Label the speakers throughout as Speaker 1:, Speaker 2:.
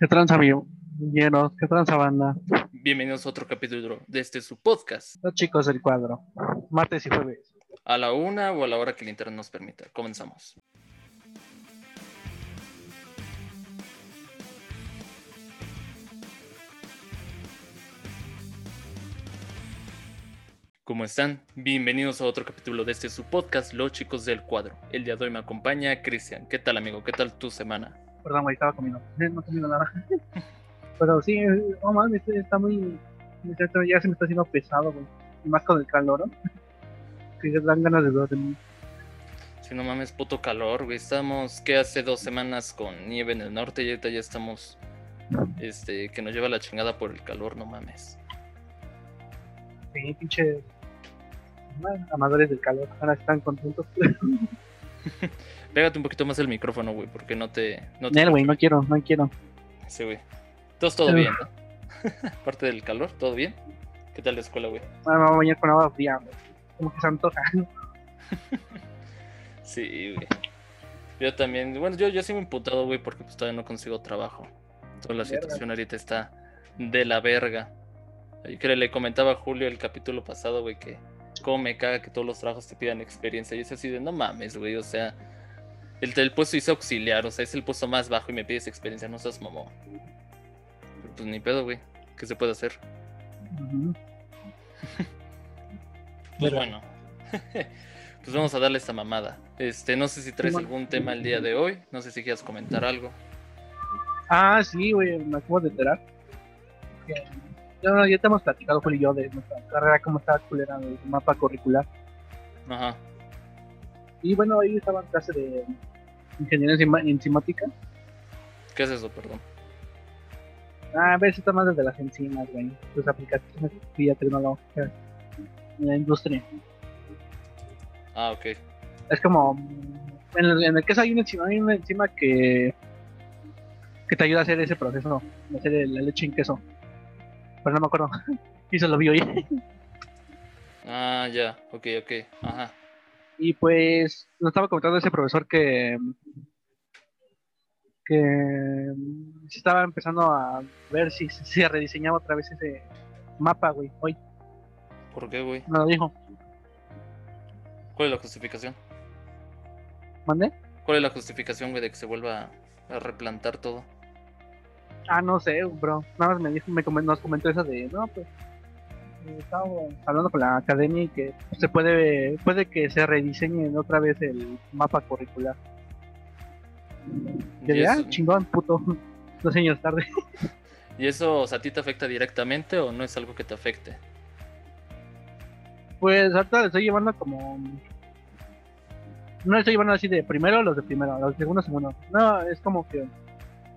Speaker 1: ¿Qué tranza? Llenos, ¿qué tranza, banda?
Speaker 2: Bienvenidos a otro capítulo de este su podcast.
Speaker 1: Los chicos del cuadro. Martes y jueves.
Speaker 2: A la una o a la hora que el internet nos permita. Comenzamos. ¿Cómo están? Bienvenidos a otro capítulo de este su podcast, Los Chicos del Cuadro. El día de hoy me acompaña Cristian. ¿Qué tal, amigo? ¿Qué tal tu semana?
Speaker 1: Perdón, güey, estaba comiendo. No he comido nada. Pero sí, no mames, está muy. Ya se me está haciendo pesado, güey. Y más con el calor, ¿no? Que ya dan ganas de dormir.
Speaker 2: Sí, no mames, puto calor, güey. Estamos, ¿qué? Hace dos semanas con nieve en el norte y ahorita ya estamos. Este, que nos lleva la chingada por el calor, no mames.
Speaker 1: Sí, pinche. bueno, Amadores del calor. Ahora están contentos.
Speaker 2: Pégate un poquito más el micrófono, güey, porque no te. No te
Speaker 1: Nel, güey, no quiero, no quiero.
Speaker 2: Sí, güey. Entonces todo bien, ¿no? Aparte del calor, ¿todo bien? ¿Qué tal la escuela, güey?
Speaker 1: Me voy a bañar con agua fría, güey. Como que se antoja.
Speaker 2: Sí, güey. Yo también, bueno, yo, yo sí me he imputado, güey, porque pues todavía no consigo trabajo. Toda la
Speaker 1: Verga.
Speaker 2: situación ahorita está de la verga. Ahí que le comentaba a Julio el capítulo pasado, güey, que cómo me caga que todos los trabajos te pidan experiencia. Y es así de, no mames, güey, o sea, el, el puesto dice auxiliar, o sea, es el puesto más bajo y me pides experiencia, no seas mamón. Pero pues ni pedo, güey, ¿qué se puede hacer? Pues
Speaker 1: Verga.
Speaker 2: bueno. pues vamos a darle esta mamada. Este, no sé si traes algún tema el día de hoy. No sé si quieras comentar algo.
Speaker 1: Ah, sí, güey, me acabo de enterar. Que, ya, ya te hemos platicado, Julio y yo, de nuestra carrera, cómo estaba culera del mapa curricular.
Speaker 2: Ajá.
Speaker 1: Y bueno, ahí estaba en clase de ingeniería enzimática.
Speaker 2: ¿Qué es eso, perdón?
Speaker 1: Ah, a veces está más desde las enzimas, güey. Sus aplicaciones biotecnológicas en la industria.
Speaker 2: Ah, ok.
Speaker 1: Es como. En el, en el queso hay una enzima, hay una enzima que. que te ayuda a hacer ese proceso, de hacer el- la leche en queso. Pero no me acuerdo. y se lo vi hoy.
Speaker 2: Ah, ya. Ok, ok. Ajá.
Speaker 1: Y pues nos estaba comentando ese profesor que que se estaba empezando a ver si se rediseñaba otra vez ese mapa, güey. Hoy
Speaker 2: ¿Por qué, güey?
Speaker 1: me lo dijo.
Speaker 2: ¿Cuál es la justificación?
Speaker 1: ¿Mandé?
Speaker 2: ¿Cuál es la justificación, güey, de que se vuelva a replantar todo?
Speaker 1: Ah, no sé, bro. Nada más me dijo, me comen- nos comentó eso de, no, pues eh, estábamos hablando con la academia y que se puede puede que se rediseñe otra vez el mapa curricular.
Speaker 2: ¿Y
Speaker 1: Yo de, ah,
Speaker 2: eso,
Speaker 1: chingón, puto. Dos años tarde.
Speaker 2: ¿Y eso o sea, a ti te afecta directamente o no es algo que te afecte?
Speaker 1: Pues ahorita le estoy llevando como. No le estoy llevando así de primero los de primero, los de segundo, segundo. No, es como que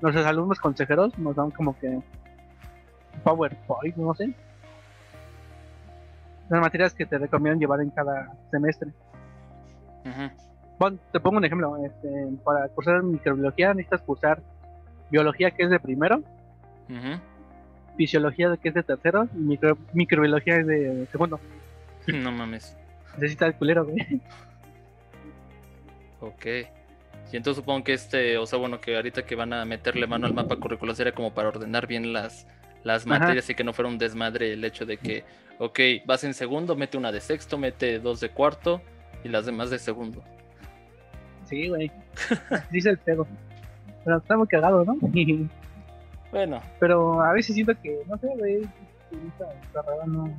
Speaker 1: nuestros alumnos consejeros nos dan como que PowerPoint, no sé. Las materias que te recomiendan llevar en cada semestre. Pon- te pongo un ejemplo. Este, para cursar microbiología necesitas cursar biología que es de primero, fisiología que es de tercero y micro- microbiología es de segundo.
Speaker 2: No mames.
Speaker 1: Necesitas el culero, güey.
Speaker 2: Ok. Y entonces supongo que este, o sea, bueno, que ahorita que van a meterle mano al mapa curricular sería como para ordenar bien las, las
Speaker 1: Ajá.
Speaker 2: materias y que no fuera un desmadre el hecho de que, ok, vas en segundo, mete una de sexto, mete dos de cuarto y las demás de segundo.
Speaker 1: Sí, güey. Dice el pedo. Pero está muy cagado, ¿no?
Speaker 2: Bueno,
Speaker 1: Pero a veces siento que, no sé, güey, carrera no.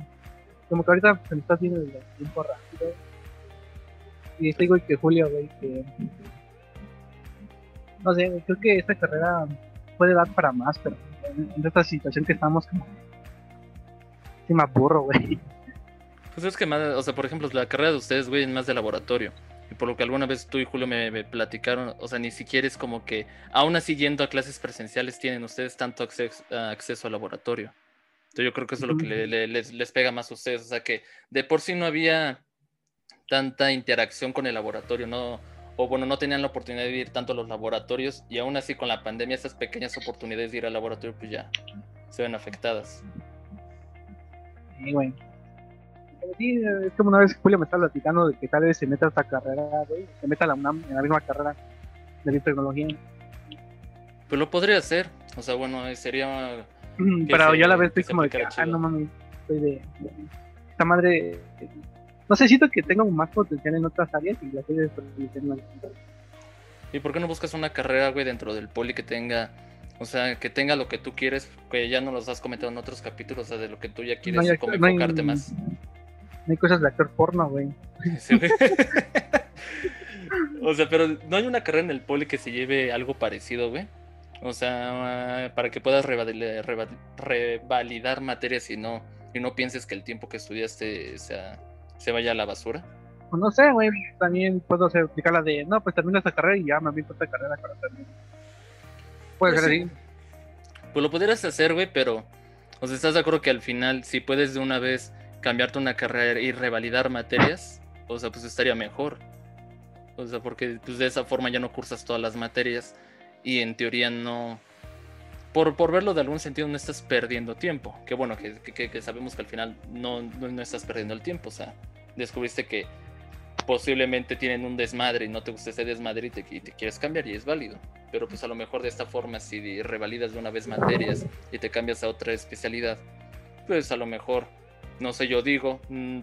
Speaker 1: Como que ahorita se me está haciendo el tiempo rápido. Y este güey que Julio, güey, que. No sé, creo que esta carrera puede dar para más, pero en, en esta situación que estamos, como. Sí, me aburro, güey.
Speaker 2: pues es que más, o sea, por ejemplo, la carrera de ustedes, güey, es más de laboratorio. Y por lo que alguna vez tú y Julio me, me platicaron, o sea, ni siquiera es como que, aún así yendo a clases presenciales, tienen ustedes tanto acceso, acceso al laboratorio. Entonces yo creo que eso es lo que le- le- les, les pega más a ustedes. O sea, que de por sí no había tanta interacción con el laboratorio, ¿no? O bueno, no tenían la oportunidad de ir tanto a los laboratorios y aún así con la pandemia esas pequeñas oportunidades de ir al laboratorio pues ya se ven afectadas.
Speaker 1: Sí, güey. Sí, es como una vez Julio me estaba platicando de que tal vez se meta a esta carrera, güey. Se meta a la UNAM en la misma carrera de biotecnología.
Speaker 2: Pues lo podría hacer. O sea, bueno, sería.
Speaker 1: Pero
Speaker 2: se-
Speaker 1: yo a la vez estoy como de que, ah, no mames, estoy de. Esta madre. No sé, siento que tengo más potencial en otras áreas y la estoy desperdiciando.
Speaker 2: ¿Y por qué no buscas una carrera, güey, dentro del poli que tenga. O sea, que tenga lo que tú quieres, que ya nos los has comentado en otros capítulos, o sea, de lo que tú ya quieres,
Speaker 1: No
Speaker 2: como
Speaker 1: no hay-
Speaker 2: enfocarte más.
Speaker 1: No hay cosas de actor porno, güey.
Speaker 2: Sí, güey. o sea, pero no hay una carrera en el poli que se lleve algo parecido, güey. O sea, para que puedas revali- reva- revalidar materias y no, y no pienses que el tiempo que estudiaste sea, se vaya a la basura.
Speaker 1: Pues no sé, güey. También puedo hacer, aplicar la de, no, pues termino esta carrera y ya me aviento esta carrera para terminar.
Speaker 2: Pues
Speaker 1: ser
Speaker 2: sí.
Speaker 1: así.
Speaker 2: Pues lo pudieras hacer, güey, pero. O sea, ¿estás de acuerdo que al final, si puedes de una vez cambiarte una carrera y revalidar materias, o sea, pues estaría mejor. O sea, porque pues, de esa forma ya no cursas todas las materias y en teoría no. Por, por verlo de algún sentido, no estás perdiendo tiempo. Que bueno, que, que- que sabemos que al final no, no, no estás perdiendo el tiempo. O sea, descubriste que posiblemente tienen un desmadre y no te gusta ese desmadre y te, y te quieres cambiar y es válido. Pero pues a lo mejor de esta forma, si revalidas de una vez materias y te cambias a otra especialidad, pues a lo mejor, no sé, yo digo, mm,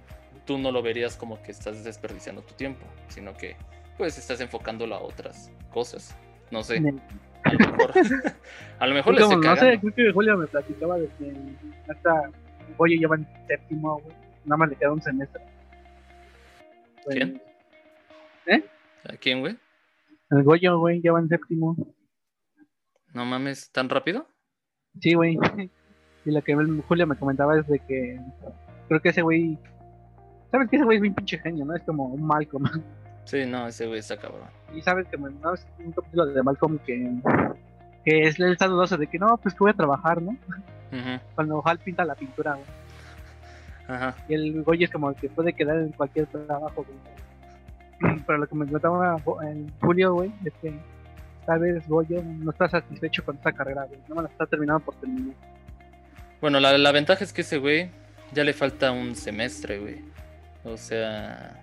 Speaker 2: tú no lo verías como que estás desperdiciando tu tiempo, sino que pues estás enfocándolo a otras cosas. No sé, a lo mejor, a lo mejor le
Speaker 1: Como, no sé,
Speaker 2: cagando.
Speaker 1: creo que Julio me platicaba de que hasta Goyo lleva en séptimo, güey. Nada más le queda un semestre.
Speaker 2: ¿Quién? ¿A quién, güey?
Speaker 1: El Goyo, güey, lleva en séptimo.
Speaker 2: No mames, ¿tan rápido?
Speaker 1: Sí, güey. Y lo que el- Julio me comentaba es de que creo que ese güey. ¿Sabes que ese güey es bien pinche genio, no? Es como un Malcolm.
Speaker 2: Sí, no, ese güey está cabrón.
Speaker 1: Y sabes que me ¿no? es un capítulo de Malcolm que, que es él está dudoso de que no, pues que voy a trabajar, ¿no? Cuando Hal pinta la pintura, güey.
Speaker 2: Ajá.
Speaker 1: Y el Goyo es como que puede quedar en cualquier trabajo, güey. Pero lo que me comentaba Bo- el Julio, güey, es que tal vez Goyo no está satisfecho con esta carrera, güey. No me la está terminando por terminar.
Speaker 2: Bueno, la, la ventaja es que ese güey ya le falta un semestre, güey. O sea,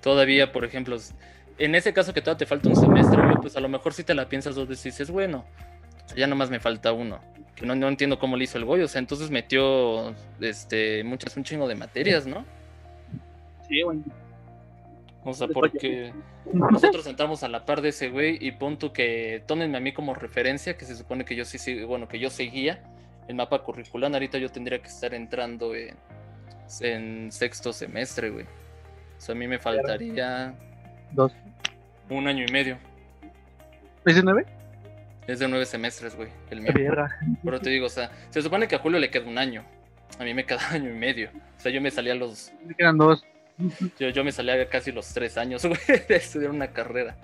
Speaker 2: todavía, por ejemplo, en ese caso que todavía te falta un semestre, güey, pues a lo mejor si te la piensas dos veces y dices, bueno, ya nomás me falta uno. Que no, no entiendo cómo le hizo el Goy, o sea, entonces metió este, muchas, un chingo de materias, ¿no?
Speaker 1: Sí, güey.
Speaker 2: O sea, porque nosotros entramos a la par de ese güey y pon tú que tómenme a mí como referencia, que se supone que yo sí, sí bueno, que yo seguía el mapa curricular. Ahorita yo tendría que estar entrando en, en sexto semestre, güey. O sea, a mí me faltaría
Speaker 1: Dos.
Speaker 2: un año y medio.
Speaker 1: ¿Es de nueve?
Speaker 2: Es de nueve semestres, güey, el mío. Pero te digo, o sea, se supone que a Julio le queda un año. A mí me queda año y medio. O sea, yo me salía a los
Speaker 1: Me quedan dos.
Speaker 2: Yo, yo me salía casi los tres años, güey, de estudiar una carrera.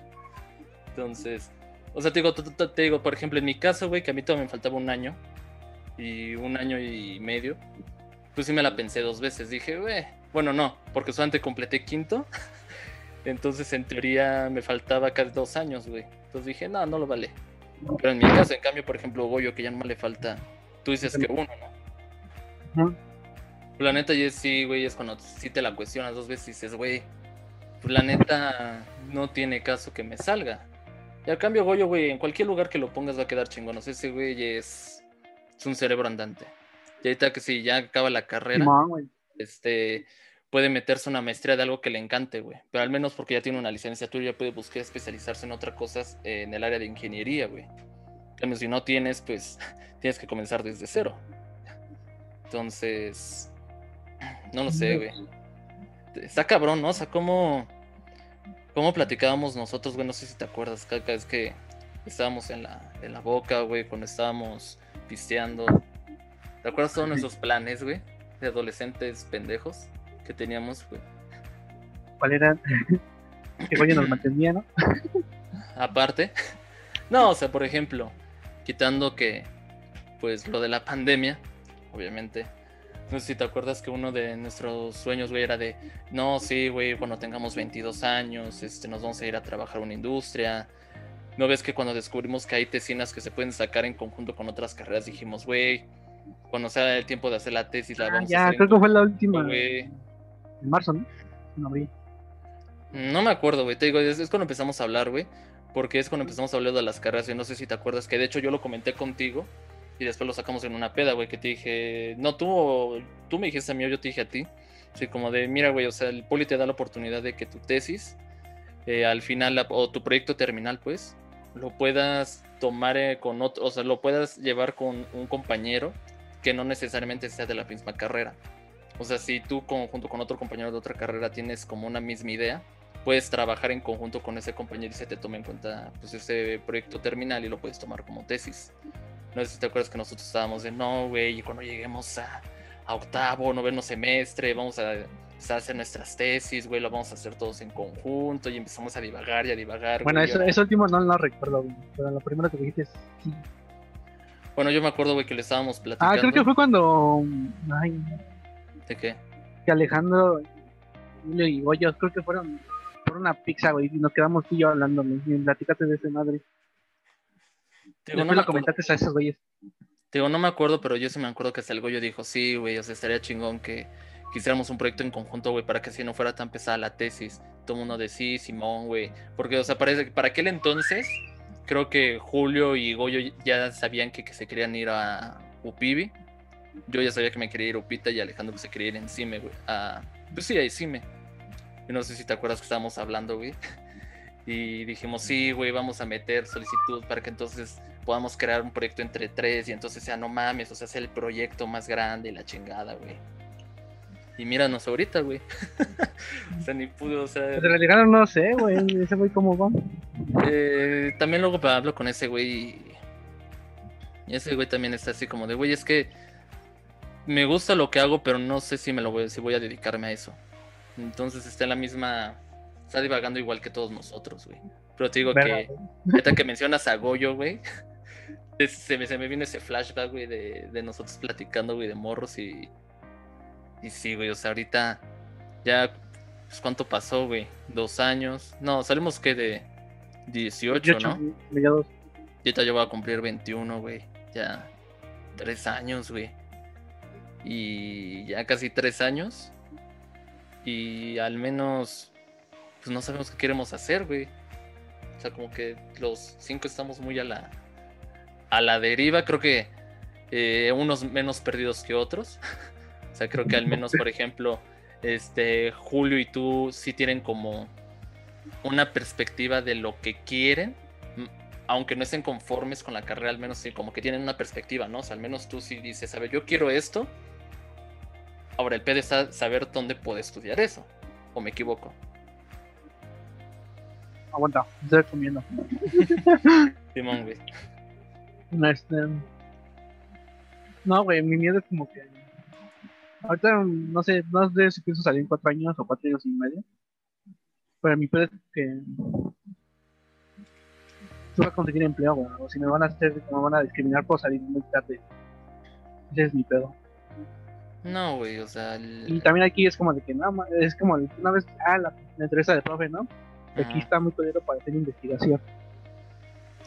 Speaker 2: Entonces, o sea, te digo, te digo, por ejemplo, en mi caso, güey, que a mí todavía me faltaba un año y un año y medio, pues sí me la pensé dos veces. Dije, güey, bueno, no, porque solamente completé quinto. Entonces, en teoría, me faltaba casi dos años, güey. Entonces dije, no, no lo vale. Pero en mi caso, en cambio, por ejemplo, Goyo, que ya no le falta, tú dices que uno, ¿no?
Speaker 1: Ujú.
Speaker 2: La neta, y es sí, güey, es cuando sí te la cuestionas dos veces y dices, güey, la neta no tiene caso que me salga. Y al cambio, Goyo, güey, en cualquier lugar que lo pongas va a quedar chingón. O sea, ese güey es, es un cerebro andante. Y ahorita que si ya acaba la carrera, este, puede meterse una maestría de algo que le encante, güey. Pero al menos porque ya tiene una licenciatura, ya puede buscar especializarse en otras cosas eh, en el área de ingeniería, güey. Cambio, si no tienes, pues tienes que comenzar desde cero. Entonces, no lo sé, güey. Está cabrón, ¿no? O sea, cómo, cómo platicábamos nosotros, güey, no sé si te acuerdas, cada vez que estábamos en la, en la boca, güey, cuando estábamos pisteando. ¿Te acuerdas todos nuestros planes, güey? De adolescentes pendejos que teníamos, güey.
Speaker 1: ¿Cuál era? que Goyo nos mantenía, ¿no?
Speaker 2: Aparte. No, o sea, por ejemplo, quitando que, pues, lo de la pandemia, obviamente. No sé si te acuerdas que uno de nuestros sueños, güey, era de, no, sí, güey, cuando tengamos 22 años, este, nos vamos a ir a trabajar a una industria. ¿No ves que cuando descubrimos que hay tesinas que se pueden sacar en conjunto con otras carreras, dijimos, güey, cuando sea el tiempo de hacer la tesis, la
Speaker 1: Ah,
Speaker 2: vamos a
Speaker 1: ya,
Speaker 2: hacer en
Speaker 1: creo que fue la última.
Speaker 2: güey?
Speaker 1: En marzo, ¿no?
Speaker 2: No me acuerdo, güey. Te digo, es, cuando empezamos a hablar, güey. porque es cuando empezamos a hablar de las carreras y no sé si te acuerdas que de hecho yo lo comenté contigo y después lo sacamos en una peda, güey, que te dije, no, tú, tú me dijiste a mí yo te dije a ti, así como de, mira, güey, o sea, el poli te da la oportunidad de que tu tesis, eh, al final, o tu proyecto terminal, pues, lo puedas tomar eh, con otro, o sea, lo puedas llevar con un compañero que no necesariamente sea de la misma carrera. O sea, si tú junto con otro compañero de otra carrera tienes como una misma idea, puedes trabajar en conjunto con ese compañero y se te tome en cuenta pues ese proyecto terminal y lo puedes tomar como tesis. No sé si te acuerdas que nosotros estábamos de no, güey, y cuando lleguemos a, octavo, noveno semestre, vamos a, hacer nuestras tesis, güey, lo vamos a hacer todos en conjunto y empezamos a divagar y a divagar.
Speaker 1: Bueno, eso, último no lo recuerdo, güey, pero lo primero que dijiste es sí.
Speaker 2: Bueno, yo me acuerdo, güey, que le estábamos platicando.
Speaker 1: Ah, creo que fue cuando. Ay,
Speaker 2: ¿De qué?
Speaker 1: Que Alejandro y Goyos, creo que fueron por una pizza, güey, y nos quedamos tú y yo hablando, platicate de ese madre. Digo, no lo comentaste a esos güeyes.
Speaker 2: Digo, no me acuerdo, pero yo sí me acuerdo que hasta el Goyo dijo, sí, güey, o sea, estaría chingón que quisiéramos un proyecto en conjunto, güey, para que así no fuera tan pesada la tesis. Todo el mundo de sí, Simón, güey. Porque, o sea, parece que para aquel entonces, creo que Julio y Goyo ya sabían que, se querían ir a Upibi. Yo ya sabía que me quería ir a Upita y Alejandro se quería ir en Cime, güey. A, pues sí, a Cime. Yo no sé si te acuerdas que estábamos hablando, güey. Y dijimos, sí, güey, vamos a meter solicitud para que entonces podamos crear un proyecto entre tres y entonces sea, no mames, o sea, sea el proyecto más grande y la chingada, güey. Y míranos ahorita, güey. o sea, ni pudo, o sea...
Speaker 1: Pues en realidad no sé, güey, ese güey cómo va.
Speaker 2: Eh, también luego hablo con ese güey y ese güey también está así como de, güey, es que me gusta lo que hago, pero no sé si me lo voy, si voy a dedicarme a eso. Entonces está en la misma está divagando igual que todos nosotros, güey. Pero te digo que, ahorita que mencionas a Goyo, güey, se me, se me viene ese flashback, güey, de, de nosotros platicando, güey, de morros y. Y sí, güey, o sea, ahorita ya. Pues, ¿Cuánto pasó, güey? Dos años. No, salimos que de 18, ¿no? Ya ahorita yo voy a cumplir 21, güey. Ya. Tres años, güey. Y ya casi tres años. Y al menos. Pues no sabemos qué queremos hacer, güey. O sea, como que los cinco estamos muy a la, a la deriva. Creo que eh, unos menos perdidos que otros. o sea, creo que al menos, por ejemplo, este Julio y tú sí tienen como una perspectiva de lo que quieren. Aunque no estén conformes con la carrera, al menos sí, como que tienen una perspectiva, ¿no? O sea, al menos tú sí dices, a ver, yo quiero esto. Ahora, el PD está saber dónde puede estudiar eso. ¿O me equivoco?
Speaker 1: Aguanta, estoy comiendo.
Speaker 2: Simón, güey.
Speaker 1: Este, no, güey, mi miedo es como que. Ahorita no sé, no sé si pienso salir en cuatro años o cuatro años y medio. Pero mi pedo es que. Tú vas a conseguir empleo, güey. O si me van a hacer, me van a discriminar por salir muy tarde. Ese es mi pedo.
Speaker 2: No, güey, o sea.
Speaker 1: Y también aquí es como de que, no, es como una vez, ah, la, la entrevista de profe, ¿no? Aquí está muy poderoso para hacer investigación.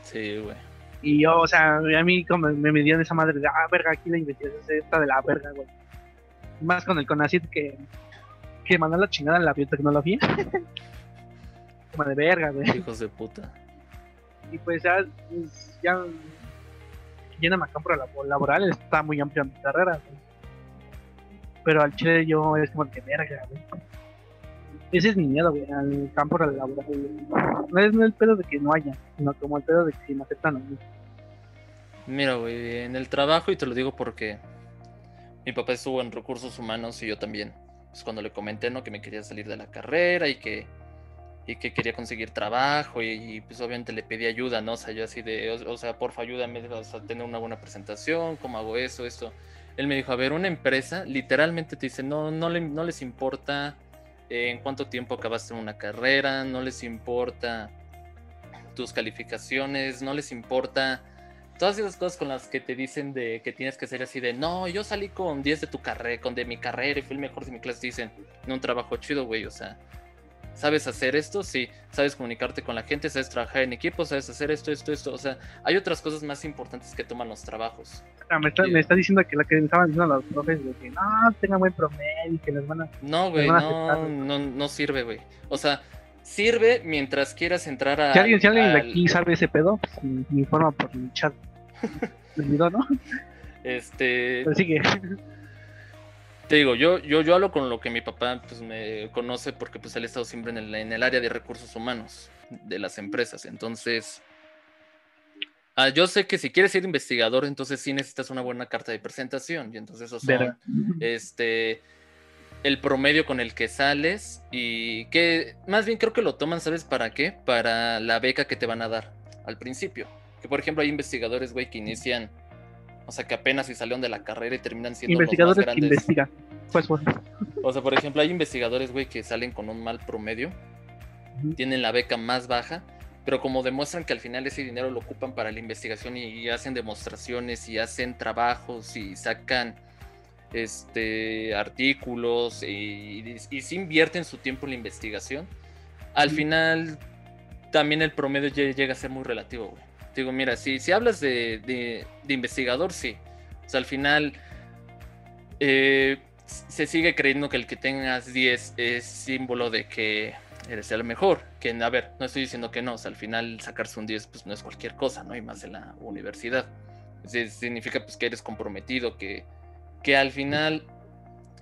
Speaker 2: Sí, güey.
Speaker 1: Y yo, o sea, a mí como me medían esa madre de, ah, verga, aquí la investigación está de la verga, güey. Más con el CONACID que, que mandó la chingada en la biotecnología. como de verga, güey.
Speaker 2: Hijos de puta.
Speaker 1: Y pues ya, pues, ya llena a campo laboral, está muy amplia mi carrera, güey. Pero al chile yo es como de verga, güey. Ese es mi miedo, güey, al campo laboral. No es el pedo de que no haya, sino como el pedo de que me aceptan a mí.
Speaker 2: Mira, güey, en el trabajo, y te lo digo porque mi papá estuvo en recursos humanos y yo también. Pues cuando le comenté, ¿no? Que me quería salir de la carrera y que, y que quería conseguir trabajo y, pues obviamente le pedí ayuda, ¿no? O sea, yo así de, o, sea, porfa, ayúdame a tener una buena presentación, cómo hago eso, esto. Él me dijo, a ver, una empresa literalmente te dice, no, no, le, no les importa en cuánto tiempo acabaste una carrera, no les importa tus calificaciones, no les importa todas esas cosas con las que te dicen de que tienes que ser así de no, yo salí con 10 de tu carrera, con de mi carrera y fui el mejor de mi clase, dicen, no un trabajo chido, güey, o sea, ¿sabes hacer esto? Sí, sabes comunicarte con la gente, sabes trabajar en equipo, sabes hacer esto, esto, esto, o sea, hay otras cosas más importantes que toman los trabajos.
Speaker 1: Ah, me, está, diciendo que la que estaban diciendo los profes de que no, tengan buen promedio y que les van a.
Speaker 2: No, güey, no, no, no sirve, güey. O sea, sirve mientras quieras entrar a.
Speaker 1: Si alguien, si alguien de aquí sabe ese pedo, pues me informa por el chat. Me olvidó, ¿no?
Speaker 2: Este.
Speaker 1: Pero sigue.
Speaker 2: Te digo, yo, yo, yo hablo con lo que mi papá pues, me conoce porque pues él ha estado siempre en el, en el área de recursos humanos de las empresas. Entonces, ah, yo sé que si quieres ser investigador, entonces sí necesitas una buena carta de presentación. Y entonces eso son, este, el promedio con el que sales y que más bien creo que lo toman, ¿sabes para qué? Para la beca que te van a dar al principio. Que por ejemplo hay investigadores, güey, que inician o sea, que apenas si salieron de la carrera y terminan siendo
Speaker 1: investigadores
Speaker 2: los más grandes.
Speaker 1: que investigan. Pues bueno.
Speaker 2: O sea, por ejemplo, hay investigadores, güey, que salen con un mal promedio, tienen la beca más baja, pero como demuestran que al final ese dinero lo ocupan para la investigación y, y hacen demostraciones y hacen trabajos y sacan este artículos y, y, sí invierten su tiempo en la investigación, al final también el promedio lle- llega a ser muy relativo, güey. Digo, mira, si, si hablas de, de- investigador, sí. O sea, al final eh, se sigue creyendo que el que tengas 10 es símbolo de que eres el mejor. Que, a ver, no estoy diciendo que no. O sea, al final sacarse un 10 pues no es cualquier cosa, ¿no? Y más en la universidad. Significa pues que eres comprometido, que, que al final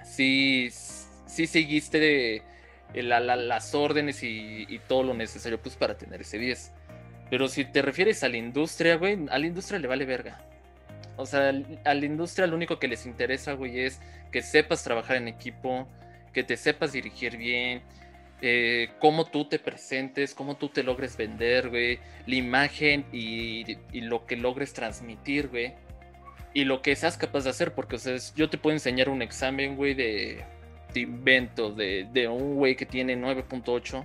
Speaker 2: sí, sí seguiste eh, la- la- las órdenes y, y todo lo necesario pues para tener ese 10. Pero si te refieres a la industria, güey, a la industria le vale verga. O sea, a la industria lo único que les interesa, güey, es que sepas trabajar en equipo, que te sepas dirigir bien, eh, cómo tú te presentes, cómo tú te logres vender, güey, la imagen y, y lo que logres transmitir, güey. Y lo que seas capaz de hacer, porque, o sea, yo te puedo enseñar un examen, güey, de, de invento, de, de un güey que tiene 9.8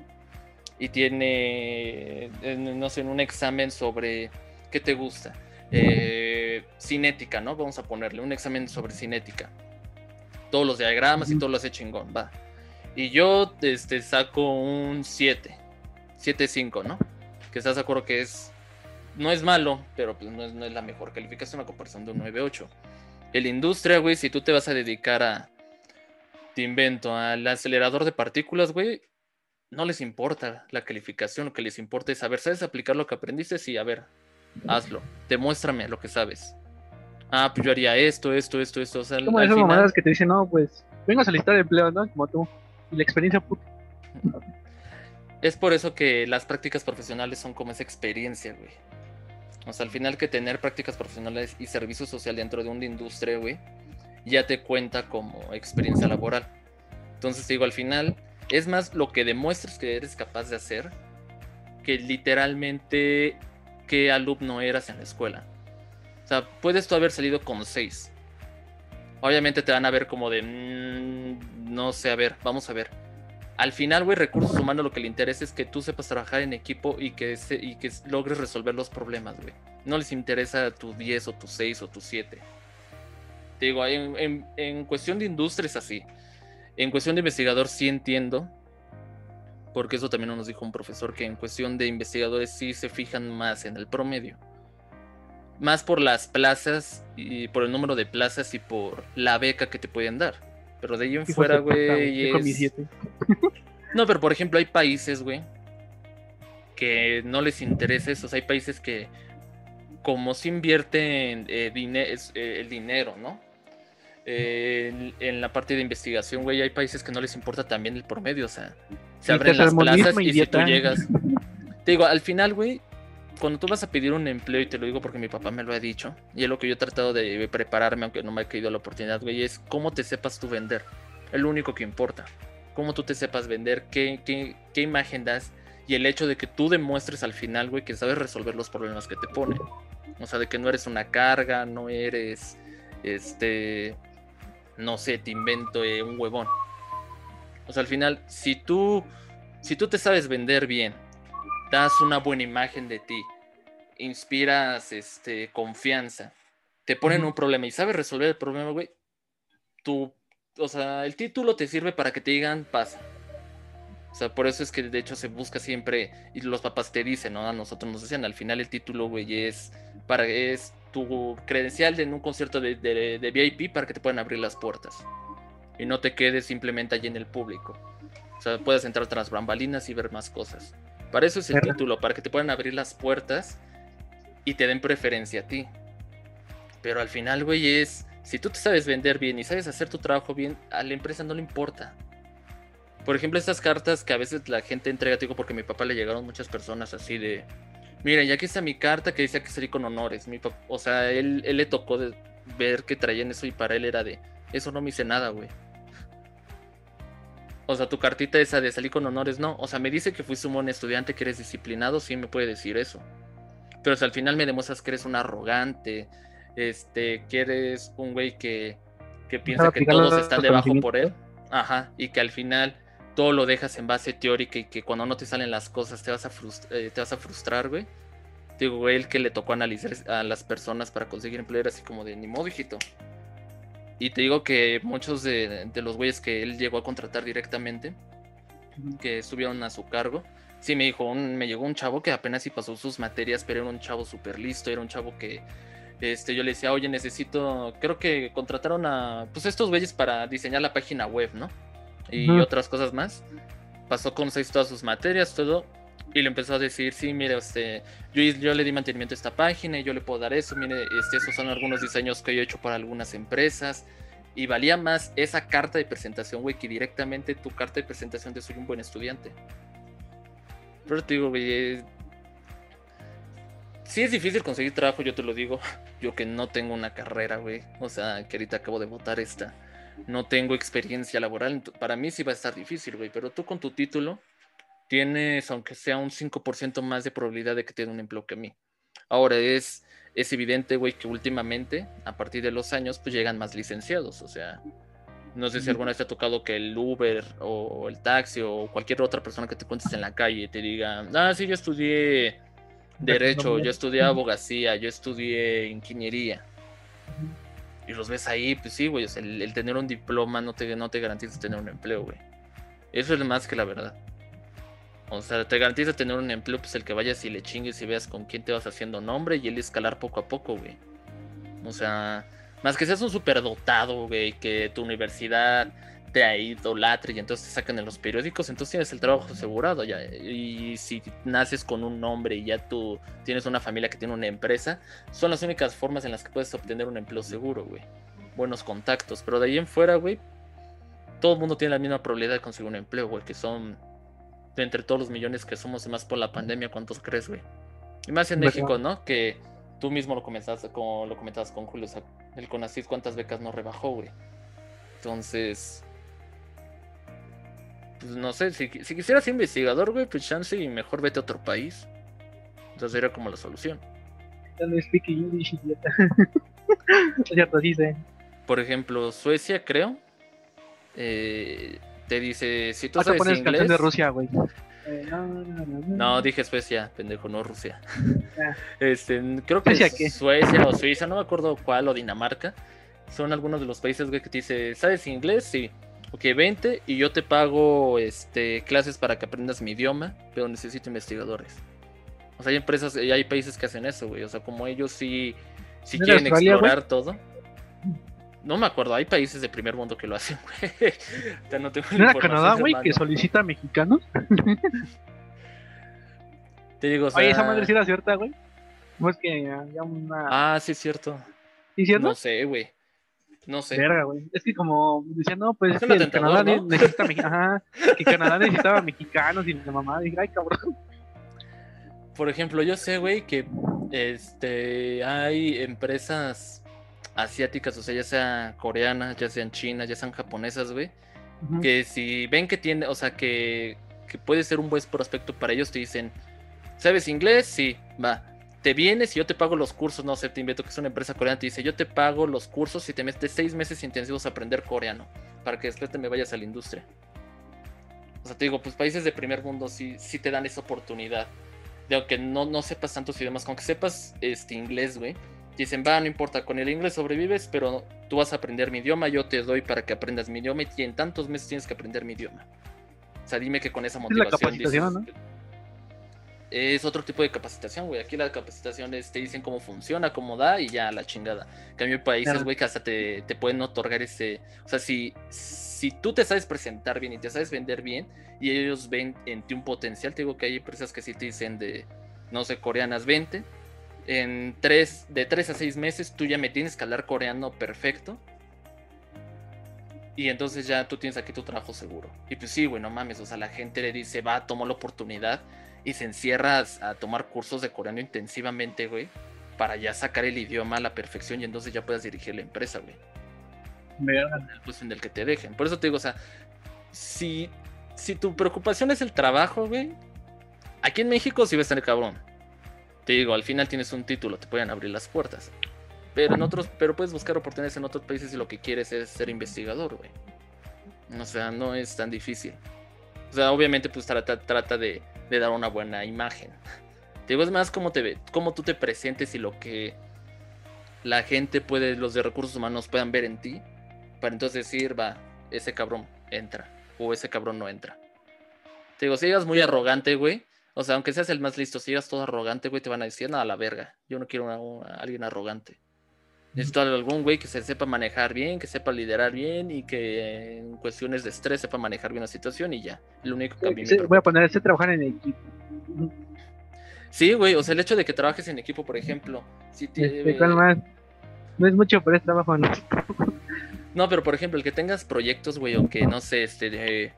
Speaker 2: y tiene, no sé, un examen sobre, ¿qué te gusta? Eh, cinética, ¿no? Vamos a ponerle un examen sobre cinética. Todos los diagramas y todo lo hace chingón, va. Y yo este, saco un 7, 7.5, ¿no? Que estás de acuerdo que es, no es malo, pero pues no es, no es la mejor calificación a comparación de un 9.8. En la industria, güey, si tú te vas a dedicar a, te invento, al acelerador de partículas, güey, no les importa la calificación, lo que les importa es saber, ¿sabes aplicar lo que aprendiste? Sí, a ver, hazlo, demuéstrame lo que sabes. Ah, pues yo haría esto, esto, esto, esto. O sea,
Speaker 1: Como esas
Speaker 2: final-
Speaker 1: mamadas que te dicen, no, pues, vengo a solicitar empleo, ¿no? Como tú. Y la experiencia, puta.
Speaker 2: Es por eso que las prácticas profesionales son como esa experiencia, güey. O sea, al final que tener prácticas profesionales y servicio social dentro de una industria, güey, ya te cuenta como experiencia laboral. Entonces, digo, al final, es más lo que demuestres que eres capaz de hacer que literalmente qué alumno eras en la escuela. O sea, puedes tú haber salido con seis. Obviamente te van a ver como de, "Mm, no sé, a ver, vamos a ver. Al final, güey, recursos humanos lo que le interesa es que tú sepas trabajar en equipo y que, se- y que logres resolver los problemas, güey. No les interesa tu 10 o tu 6 o tu 7. Te digo, en, en- en cuestión de industria es así. En cuestión de investigador sí entiendo, porque eso también nos dijo un profesor, que en cuestión de investigadores sí se fijan más en el promedio. Más por las plazas y por el número de plazas y por la beca que te pueden dar. Pero de ahí en fuera, güey. Es- no, pero por ejemplo, hay países, güey, que no les interesa eso. O sea, hay países que, como se invierte en eh, eh, el dinero, ¿no? Eh, en, en la parte de investigación, güey, hay países que no les importa también el promedio. O sea, se abren las plazas y si tú llegas. Te digo, al final, güey, cuando tú vas a pedir un empleo, y te lo digo porque mi papá me lo ha dicho, y es lo que yo he tratado de prepararme, aunque no me ha caído la oportunidad, güey, es cómo te sepas tú vender. Es lo único que importa. Cómo tú te sepas vender, qué, qué, qué imagen das, y el hecho de que tú demuestres al final, güey, que sabes resolver los problemas que te ponen. O sea, de que no eres una carga, no eres, este, no sé, te invento eh, un huevón. O sea, al final, si tú, si tú te sabes vender bien, das una buena imagen de ti, inspiras este, confianza, te ponen un problema y sabes resolver el problema, güey, tú, o sea, el título te sirve para que te digan pasa. O sea, por eso es que de hecho se busca siempre, y los papás te dicen, ¿no? A nosotros nos decían, al final el título, güey, es, para, es tu credencial de- en un concierto de, de- de VIP para que te puedan abrir las puertas. Y no te quedes simplemente allí en el público. O sea, puedes entrar tras bambalinas y ver más cosas. Para eso es el título, para que te puedan abrir las puertas y te den preferencia a ti. Pero al final, güey, es. Si tú te sabes vender bien y sabes hacer tu trabajo bien, a la empresa no le importa. Por ejemplo, estas cartas que a veces la gente entrega, digo, porque a mi papá le llegaron muchas personas así de. Miren, ya aquí está mi carta que dice que salí con honores. Mi o sea, él, él le tocó de ver que traían eso y para él era de. Eso no me hice nada, güey. O sea, tu cartita esa de salir con honores, no. O sea, me dice que fuiste un buen estudiante, que eres disciplinado, sí me puede decir eso. Pero si al final me demuestras que eres un arrogante, este, que eres un güey que, que piensa que todos están debajo por él, ajá, y que al final todo lo dejas en base teórica y que cuando no te salen las cosas te vas a, eh, te vas a frustrar, güey. Digo, güey, el que le tocó analizar a las personas para conseguir empleo era así como de ni modo, hijito. Y te digo que muchos de, los güeyes que él llegó a contratar directamente, que estuvieron a su cargo, sí me dijo, me llegó un chavo que apenas sí pasó sus materias, pero era un chavo súper listo, era un chavo que este, yo le decía, oye, necesito, creo que contrataron a, pues estos güeyes para diseñar la página web, ¿no? Y otras cosas más. Pasó con seis todas sus materias, todo. Y le empezó a decir, sí, mire, este, yo, yo le di mantenimiento a esta página y yo le puedo dar eso, mire, este, esos son algunos diseños que yo he hecho para algunas empresas. Y valía más esa carta de presentación, güey, que directamente tu carta de presentación de soy un buen estudiante. Pero te digo, güey, sí es difícil conseguir trabajo, yo te lo digo. Yo que no tengo una carrera, güey. O sea, que ahorita acabo de votar esta. No tengo experiencia laboral. Para mí sí va a estar difícil, güey. Pero tú con tu título tienes, aunque sea un 5% más de probabilidad de que tenga un empleo que a mí. Ahora es, es evidente, güey, que últimamente, a partir de los años, pues llegan más licenciados. O sea, no sé si alguna vez te ha tocado que el Uber o el taxi o cualquier otra persona que te cuentes en la calle te diga, ah, sí, yo estudié Derecho, yo estudié abogacía, yo estudié ingeniería. Y los ves ahí, pues sí, güey. el, tener un diploma no te, no te garantiza tener un empleo, güey. Eso es más que la verdad. O sea, te garantiza tener un empleo, pues el que vayas y le chingues y veas con quién te vas haciendo nombre y el escalar poco a poco, güey. O sea, más que seas un superdotado, güey, que tu universidad te idolatre y entonces te sacan en los periódicos, entonces tienes el trabajo asegurado ya. Y si naces con un nombre y ya tú tienes una familia que tiene una empresa, son las únicas formas en las que puedes obtener un empleo seguro, güey. Buenos contactos, pero de ahí en fuera, güey, todo el mundo tiene la misma probabilidad de conseguir un empleo, güey, que son de entre todos los millones que somos, más por la pandemia, ¿cuántos crees, güey? Y más en México, ¿no? Que tú mismo lo comentaste, como lo comentabas con Julio, o sea, el CONACYT, ¿cuántas becas no rebajó, güey? Entonces, pues no sé, si, si quisieras ser investigador, güey, pues chance y mejor vete a otro país. Entonces sería como la solución. Por ejemplo, Suecia, creo. Eh, te dice, si tú sabes inglés...
Speaker 1: de Rusia, güey.
Speaker 2: no, dije Suecia, pendejo, no Rusia. este, creo que Suecia o Suiza, no me acuerdo cuál, o Dinamarca. Son algunos de los países, güey, que te dice, ¿sabes inglés? Sí ok, 20 y yo te pago este, clases para que aprendas mi idioma, pero necesito investigadores. O sea, hay empresas y hay países que hacen eso, güey. O sea, como ellos sí, sí quieren explorar todo. No me acuerdo, hay países de primer mundo que lo hacen, güey.
Speaker 1: no tengo ¿No era Canadá, güey, que solicita mexicanos?
Speaker 2: Te digo, o
Speaker 1: sea... Oye, esa madre sí era cierta, güey. No es que haya una.
Speaker 2: Ah, sí, es cierto.
Speaker 1: ¿Sí, cierto?
Speaker 2: No sé, güey. No sé.
Speaker 1: Verga, güey. Es que como decían, no, pues es, que Canadá necesita Ajá, que Canadá necesitaba mexicanos y la mamá dije, ay, cabrón.
Speaker 2: Por ejemplo, yo sé, güey, que este hay empresas asiáticas, o sea, ya sea coreanas, ya sean chinas, ya sean japonesas, güey, que si ven que tiene, o sea, que, que puede ser un buen prospecto para ellos, te dicen, ¿sabes inglés? Sí, va te vienes y yo te pago los cursos, no sé, te invito que es una empresa coreana, te dice, yo te pago los cursos y te metes seis meses intensivos a aprender coreano, para que después te me vayas a la industria. O sea, te digo, pues países de primer mundo sí, sí te dan esa oportunidad. De aunque no, no sepas tantos idiomas, con que sepas este inglés, güey. Dicen, va, no importa, con el inglés sobrevives, pero tú vas a aprender mi idioma, yo te doy para que aprendas mi idioma y en tantos meses tienes que aprender mi idioma. O sea, dime que con esa motivación.
Speaker 1: ¿no?
Speaker 2: Es otro tipo de capacitación, güey. Aquí la capacitación es, te dicen cómo funciona, cómo da y ya la chingada. En cambio, países, güey, que hasta te, te, pueden otorgar ese. O sea, si, si tú te sabes presentar bien y te sabes vender bien y ellos ven en ti un potencial, te digo que hay empresas que sí te dicen de, no sé, coreanas 20. En tres, de 3 a 6 meses tú ya me tienes que hablar coreano perfecto. Y entonces ya tú tienes aquí tu trabajo seguro. Y pues sí, güey, no mames. O sea, la gente le dice, va, tomó la oportunidad y se encierra a, tomar cursos de coreano intensivamente, güey, para ya sacar el idioma a la perfección y entonces ya puedas dirigir la empresa, güey. El puesto en el que te dejen. Por eso te digo, o sea, si, si tu preocupación es el trabajo, güey, aquí en México sí ves a cabrón. Te digo, al final tienes un título, te pueden abrir las puertas. Pero en otros, pero puedes buscar oportunidades en otros países si lo que quieres es ser investigador, güey. O sea, no es tan difícil. O sea, obviamente, pues trata, trata de, de dar una buena imagen. Te digo, es más cómo, te ve, cómo tú te presentes y lo que la gente puede, los de recursos humanos puedan ver en ti, para entonces decir, va, ese cabrón entra, o ese cabrón no entra. Te digo, si llegas muy arrogante, güey, o sea, aunque seas el más listo, si llegas todo arrogante, güey, te van a decir, nada, a la verga, yo no quiero a, alguien arrogante. Necesito algún güey que se sepa manejar bien, que sepa liderar bien y que en cuestiones de estrés sepa manejar bien la situación y ya. Lo único que
Speaker 1: Voy a poner ese trabajar en equipo.
Speaker 2: Sí, güey, o sea, el hecho de que trabajes en equipo, por ejemplo. Si
Speaker 1: este, No es mucho, pero es trabajo no.
Speaker 2: no, pero por ejemplo, el que tengas proyectos, güey, o que no sé, este, de,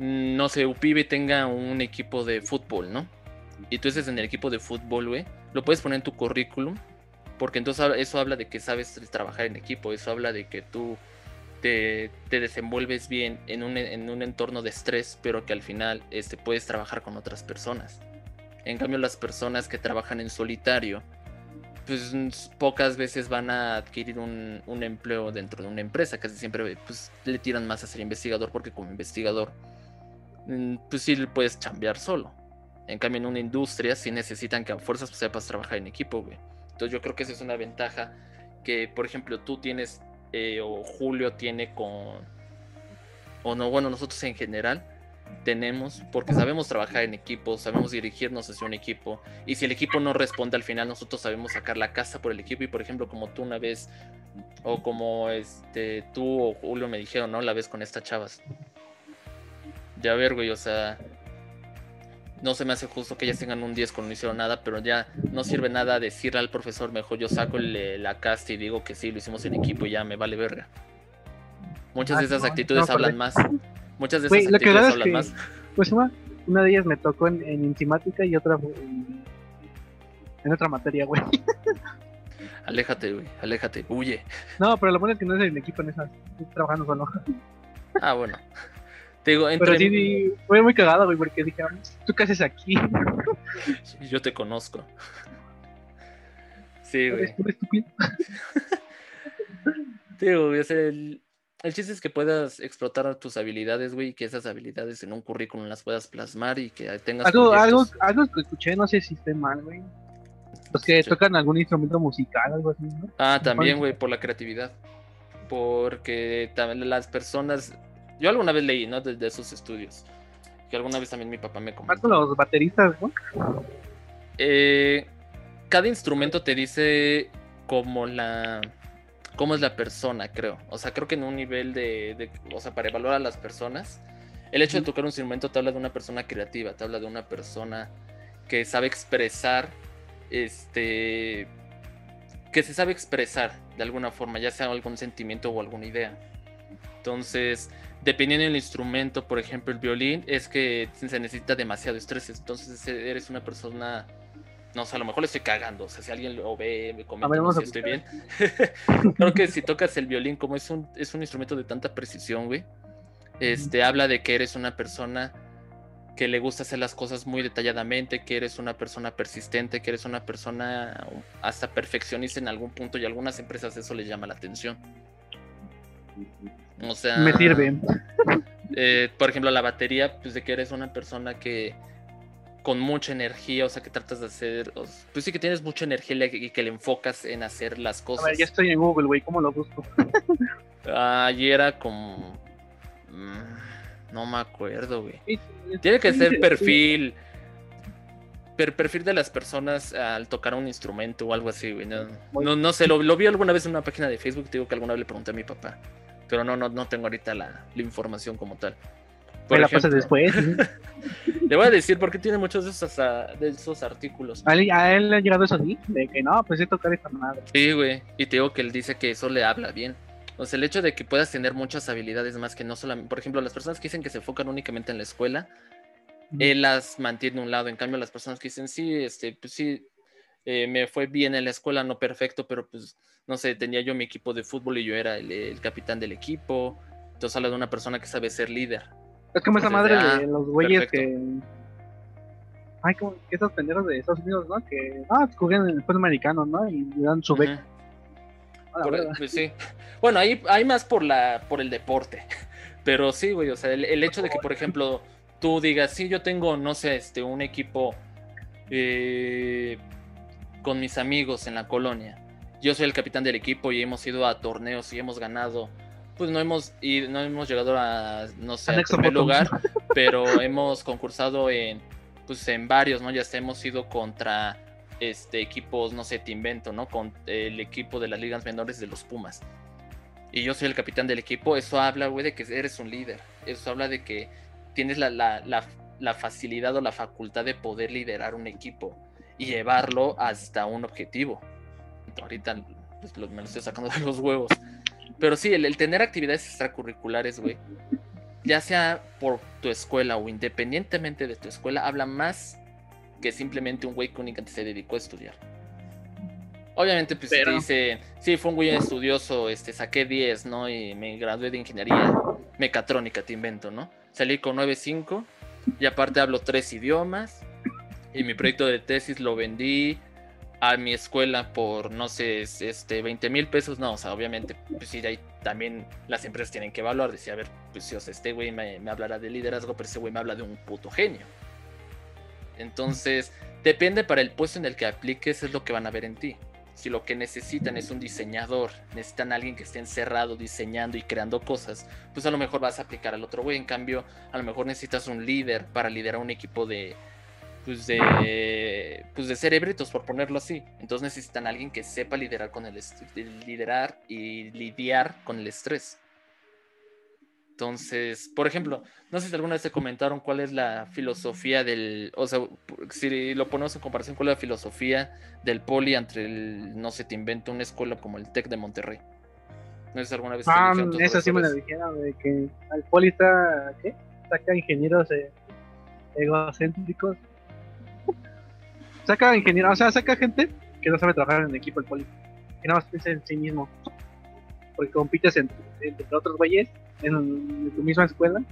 Speaker 2: no sé, UPIBE tenga un equipo de fútbol, ¿no? Y tú estés en el equipo de fútbol, güey, lo puedes poner en tu currículum porque entonces eso habla de que sabes trabajar en equipo, eso habla de que tú te, desenvuelves bien en un, en un, entorno de estrés, pero que al final este, puedes trabajar con otras personas. En cambio, las personas que trabajan en solitario, pues pocas veces van a adquirir un, un empleo dentro de una empresa, casi siempre pues, le tiran más a ser investigador, porque como investigador, mm, pues sí puedes chambear solo. En cambio, en una industria sí necesitan que a fuerzas sepas trabajar en equipo, güey. Entonces yo creo que esa es una ventaja que, por ejemplo, tú tienes eh, o Julio tiene con, o no, bueno, nosotros en general tenemos, porque sabemos trabajar en equipo, sabemos dirigirnos hacia un equipo, y si el equipo no responde al final, nosotros sabemos sacar la casa por el equipo, y por ejemplo, como tú una vez, o como este, tú o Julio me dijeron, ¿no? La vez con estas chavas. Ya ver, güey, o sea, no se me hace justo que ellas tengan un 10 cuando no hicieron nada, pero ya no sirve nada decirle al profesor, mejor yo saco la cast y digo que sí, lo hicimos en equipo y ya me vale verga. Muchas de esas actitudes hablan más. Muchas de esas actitudes hablan más.
Speaker 1: Pues una, de ellas me tocó en, en y otra en, en otra materia, güey.
Speaker 2: Aléjate, güey, aléjate, huye.
Speaker 1: No, pero lo bueno es que no es el equipo en esas, estoy trabajando solo.
Speaker 2: Ah, bueno.
Speaker 1: Pero sí, fue muy cagado, güey, porque dije, ¿tú qué haces aquí?
Speaker 2: Yo te conozco. Sí, güey. Digo, el, el chiste es que puedas explotar tus habilidades, güey, y que esas habilidades en un currículum las puedas plasmar y que tengas.
Speaker 1: Algo, algo, algo que escuché, no sé si esté mal, güey. Los que tocan algún instrumento musical, algo así, ¿no?
Speaker 2: Ah, también, güey, por la creatividad. Porque también las personas yo alguna vez leí, ¿no? De, esos estudios. Que alguna vez también mi papá me comentó.
Speaker 1: con los bateristas, ¿no?
Speaker 2: Eh, cada instrumento te dice como la cómo es la persona, creo. O sea, creo que en un nivel de, o sea, para evaluar a las personas, el hecho de tocar un instrumento te habla de una persona creativa, te habla de una persona que sabe expresar, este, que se sabe expresar de alguna forma, ya sea algún sentimiento o alguna idea. Entonces, dependiendo del instrumento, por ejemplo el violín, es que se necesita demasiado estrés. Entonces eres una persona, no sé, a lo mejor le estoy cagando. O sea, si alguien lo ve, me comenta si estoy bien. Creo que si tocas el violín, como es un, es un instrumento de tanta precisión, güey, este, habla de que eres una persona que le gusta hacer las cosas muy detalladamente, que eres una persona persistente, que eres una persona hasta perfeccionista en algún punto y a algunas empresas eso les llama la atención. O sea.
Speaker 1: Me sirve.
Speaker 2: Eh, por ejemplo, la batería, pues de que eres una persona que con mucha energía, o sea, que tratas de hacer, pues sí que tienes mucha energía y que le enfocas en hacer las cosas. A ver,
Speaker 1: ya estoy en Google, güey, ¿cómo lo busco?
Speaker 2: y era como... Mm, no me acuerdo, güey. Tiene que ser perfil... per- perfil de las personas al tocar un instrumento o algo así, güey. No, no, no sé, lo, lo vi alguna vez en una página de Facebook, te digo que alguna vez le pregunté a mi papá. Pero no, no, no tengo ahorita la, la información como tal.
Speaker 1: Me
Speaker 2: Por
Speaker 1: la pasas después.
Speaker 2: Le voy a decir porque tiene muchos de esos, ah, de esos artículos.
Speaker 1: a, él, a él le ha llegado eso así, de que no, pues sí tocar esta madre.
Speaker 2: Sí, güey. Y te digo que él dice que eso le habla bien. O sea, el hecho de que puedas tener muchas habilidades más que no solamente, por ejemplo, las personas que dicen que se enfocan únicamente en la escuela, él las mantiene a un lado. En cambio, las personas que dicen, sí, este, pues sí, eh, me fue bien en la escuela, no perfecto, pero pues, no sé, tenía yo mi equipo de fútbol y yo era el, el capitán del equipo. Entonces habla de una persona que sabe ser líder.
Speaker 1: Es como esa madre
Speaker 2: ah,
Speaker 1: de los güeyes
Speaker 2: perfecto.
Speaker 1: que. Ay, como que esos pendejos de Estados Unidos, ¿no? Que. Ah, juegan en el fútbol americano, ¿no? Y le dan su beca.
Speaker 2: Por- pues sí. Bueno, ahí hay más por la por el deporte. Pero sí, güey, o sea, el, el hecho de que, por ejemplo, tú digas, sí, yo tengo, no sé, este, un equipo eh, con mis amigos en la colonia. Yo soy el capitán del equipo y hemos ido a torneos y hemos ganado. Pues no hemos, y no hemos llegado a, no sé, al primer lugar, pero hemos concursado en, pues en varios, ¿no? Ya hemos ido contra este equipos, no sé, te invento, ¿no? Con el equipo de las ligas menores de los Pumas. Y yo soy el capitán del equipo, eso habla, güey, de que eres un líder. Eso habla de que tienes la, la, la, la facilidad o la facultad de poder liderar un equipo y llevarlo hasta un objetivo. Ahorita pues, lo- me lo estoy sacando de los huevos. Pero sí, el, el tener actividades extracurriculares, güey, ya sea por tu escuela o independientemente de tu escuela, habla más que simplemente un güey que únicamente se dedicó a estudiar. Obviamente, pues si te
Speaker 1: Pero-
Speaker 2: dice, sí, fue un güey estudioso, este, saqué 10, ¿no? Y me gradué de ingeniería mecatrónica, te invento, ¿no? Salí con 9.5 y aparte hablo tres idiomas y mi proyecto de tesis lo vendí a mi escuela por, no sé, es- este, 20 mil pesos, no, o sea, obviamente, pues sí, ahí también las empresas tienen que evaluar, decir, a ver, pues sí, o este güey me, me hablará de liderazgo, pero ese güey me habla de un puto genio. Entonces, depende para el puesto en el que apliques, es lo que van a ver en ti. Si lo que necesitan es un diseñador, necesitan alguien que esté encerrado diseñando y creando cosas, pues a lo mejor vas a aplicar al otro güey. En cambio, a lo mejor necesitas un líder para liderar un equipo de, pues de, pues de cerebritos, por ponerlo así. Entonces necesitan a alguien que sepa liderar con el liderar y lidiar con el estrés. Entonces, por ejemplo, no sé si alguna vez te comentaron cuál es la filosofía del, o sea, si lo ponemos en comparación, es la filosofía del poli entre el, no sé, te invento una escuela como el TEC de Monterrey. No sé si alguna vez te
Speaker 1: Ah,
Speaker 2: dijeron
Speaker 1: eso sí me lo dijeron, de que al poli está, ¿qué? Saca ingenieros eh, egocéntricos. Saca ingenieros, o sea, saca gente que no sabe trabajar en equipo el poli. Que nada más piensa en sí mismo. Porque compites entre, otros güeyes en, tu misma escuela.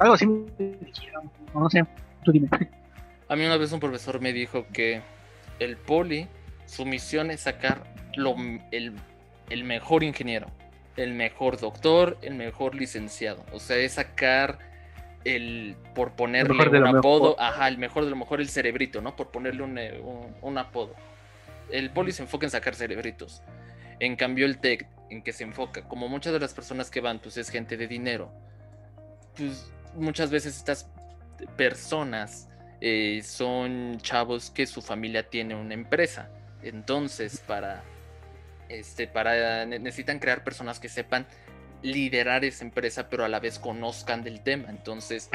Speaker 1: Algo así no sé, tú dime.
Speaker 2: A mí una vez un profesor me dijo que el poli, su misión es sacar lo, el, el mejor ingeniero, el mejor doctor, el mejor licenciado. O sea, es sacar el, por ponerle un apodo,
Speaker 1: mejor.
Speaker 2: ajá, el mejor de lo mejor, el cerebrito, ¿no? Por ponerle un, eh, un- un apodo. El poli se enfoca en sacar cerebritos. En cambio, el tech, en que se enfoca, como muchas de las personas que van, pues es gente de dinero. Pues muchas veces estas personas eh, son chavos que su familia tiene una empresa. Entonces, para, este, para ne- necesitan crear personas que sepan liderar esa empresa, pero a la vez conozcan del tema. Entonces,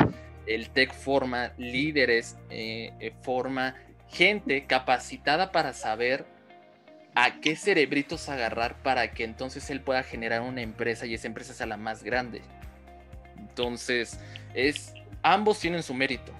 Speaker 2: el tech forma líderes, eh, eh, forma gente capacitada para saber a qué cerebritos agarrar para que entonces él pueda generar una empresa y esa empresa sea la más grande. Entonces, es ambos tienen su mérito.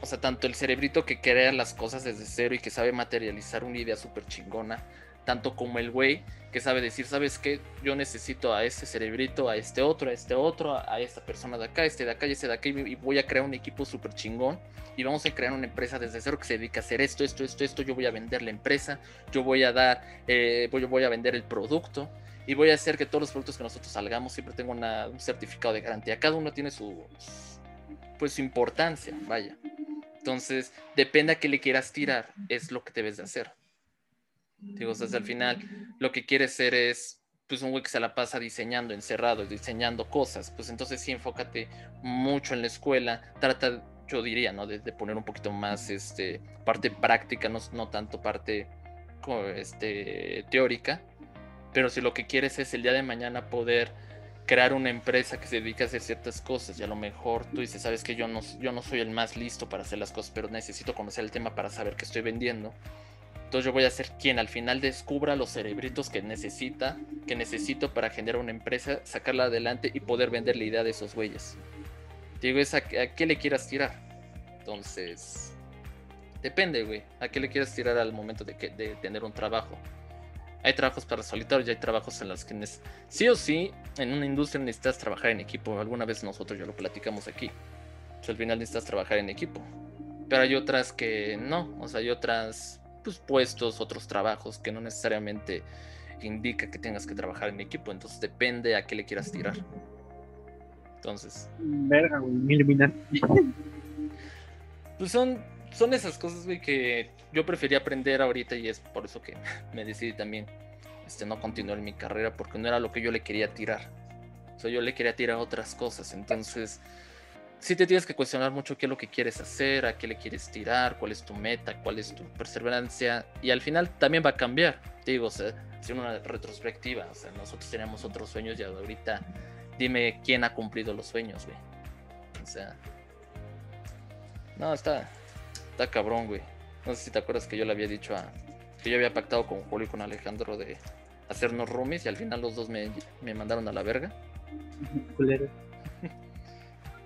Speaker 2: O sea, tanto el cerebrito que crea las cosas desde cero y que sabe materializar una idea súper chingona, tanto como el güey que sabe decir, ¿sabes qué? Yo necesito a este cerebrito, a este otro, a este otro, a esta persona de acá, este de acá y este de acá, y voy a crear un equipo súper chingón y vamos a crear una empresa desde cero que se dedica a hacer esto, esto, esto, esto. Yo voy a vender la empresa, yo voy a dar, eh, voy, voy a vender el producto y voy a hacer que todos los productos que nosotros salgamos siempre tengan un certificado de garantía. Cada uno tiene su, pues, su importancia, vaya. Entonces, depende a qué le quieras tirar, es lo que debes de hacer. Digo, sea, al final, lo que quieres ser es, pues, un güey que se la pasa diseñando, encerrado, diseñando cosas. Pues entonces sí, enfócate mucho en la escuela, trata yo diría, ¿no? De, poner un poquito más este, parte práctica, no, no tanto parte este, teórica. Pero si lo que quieres es el día de mañana poder crear una empresa que se dedique a hacer ciertas cosas y a lo mejor tú dices, sabes que yo no, yo no soy el más listo para hacer las cosas, pero necesito conocer el tema para saber qué estoy vendiendo. Entonces yo voy a ser quien al final descubra los cerebritos que necesita, que necesito para generar una empresa, sacarla adelante y poder vender la idea de esos güeyes. Digo, es a, qué le quieras tirar. Entonces, depende, güey, a qué le quieras tirar al momento de, que, de tener un trabajo. Hay trabajos para solitarios y hay trabajos en los que sí o sí en una industria necesitas trabajar en equipo. Alguna vez nosotros ya lo platicamos aquí. Pues al final necesitas trabajar en equipo. Pero hay otras que no. O sea, hay otras pues, puestos, otros trabajos que no necesariamente indica que tengas que trabajar en equipo. Entonces depende a qué le quieras tirar. Entonces.
Speaker 1: Verga, güey,
Speaker 2: Pues son son esas cosas, güey, que yo prefería aprender ahorita y es por eso que me decidí también este, no continuar mi carrera porque no era lo que yo le quería tirar. O sea, yo le quería tirar otras cosas. Entonces, sí te tienes que cuestionar mucho qué es lo que quieres hacer, a qué le quieres tirar, cuál es tu meta, cuál es tu perseverancia. Y al final también va a cambiar. Digo, o sea, una retrospectiva. O sea, nosotros teníamos otros sueños y ahorita dime quién ha cumplido los sueños, güey. O sea, no, está, Está cabrón, güey. No sé si te acuerdas que yo le había dicho a. Que yo había pactado con Julio y con Alejandro de hacernos roomies y al final los dos me, mandaron a la verga.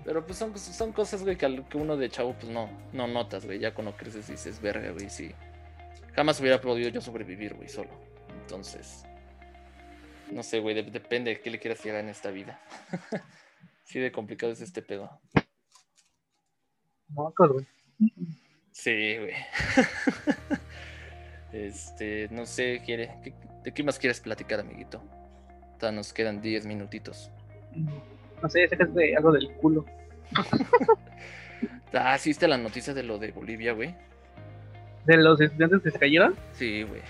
Speaker 2: Pero pues son, son cosas, güey, que, uno de chavo pues no, no notas, güey. Ya cuando creces dices, verga, güey, sí. Jamás hubiera podido yo sobrevivir, güey, solo. Entonces, no sé, güey, depende de qué le quieras llegar en esta vida. sí, de complicado es este pedo.
Speaker 1: No, güey.
Speaker 2: Sí, güey. este, no sé, quiere, ¿de qué más quieres platicar, amiguito? Nos quedan 10 minutitos.
Speaker 1: No sé, de algo del culo.
Speaker 2: ah, ¿sí viste la noticia de lo de Bolivia, güey?
Speaker 1: ¿De los estudiantes que se cayeron?
Speaker 2: Sí, güey.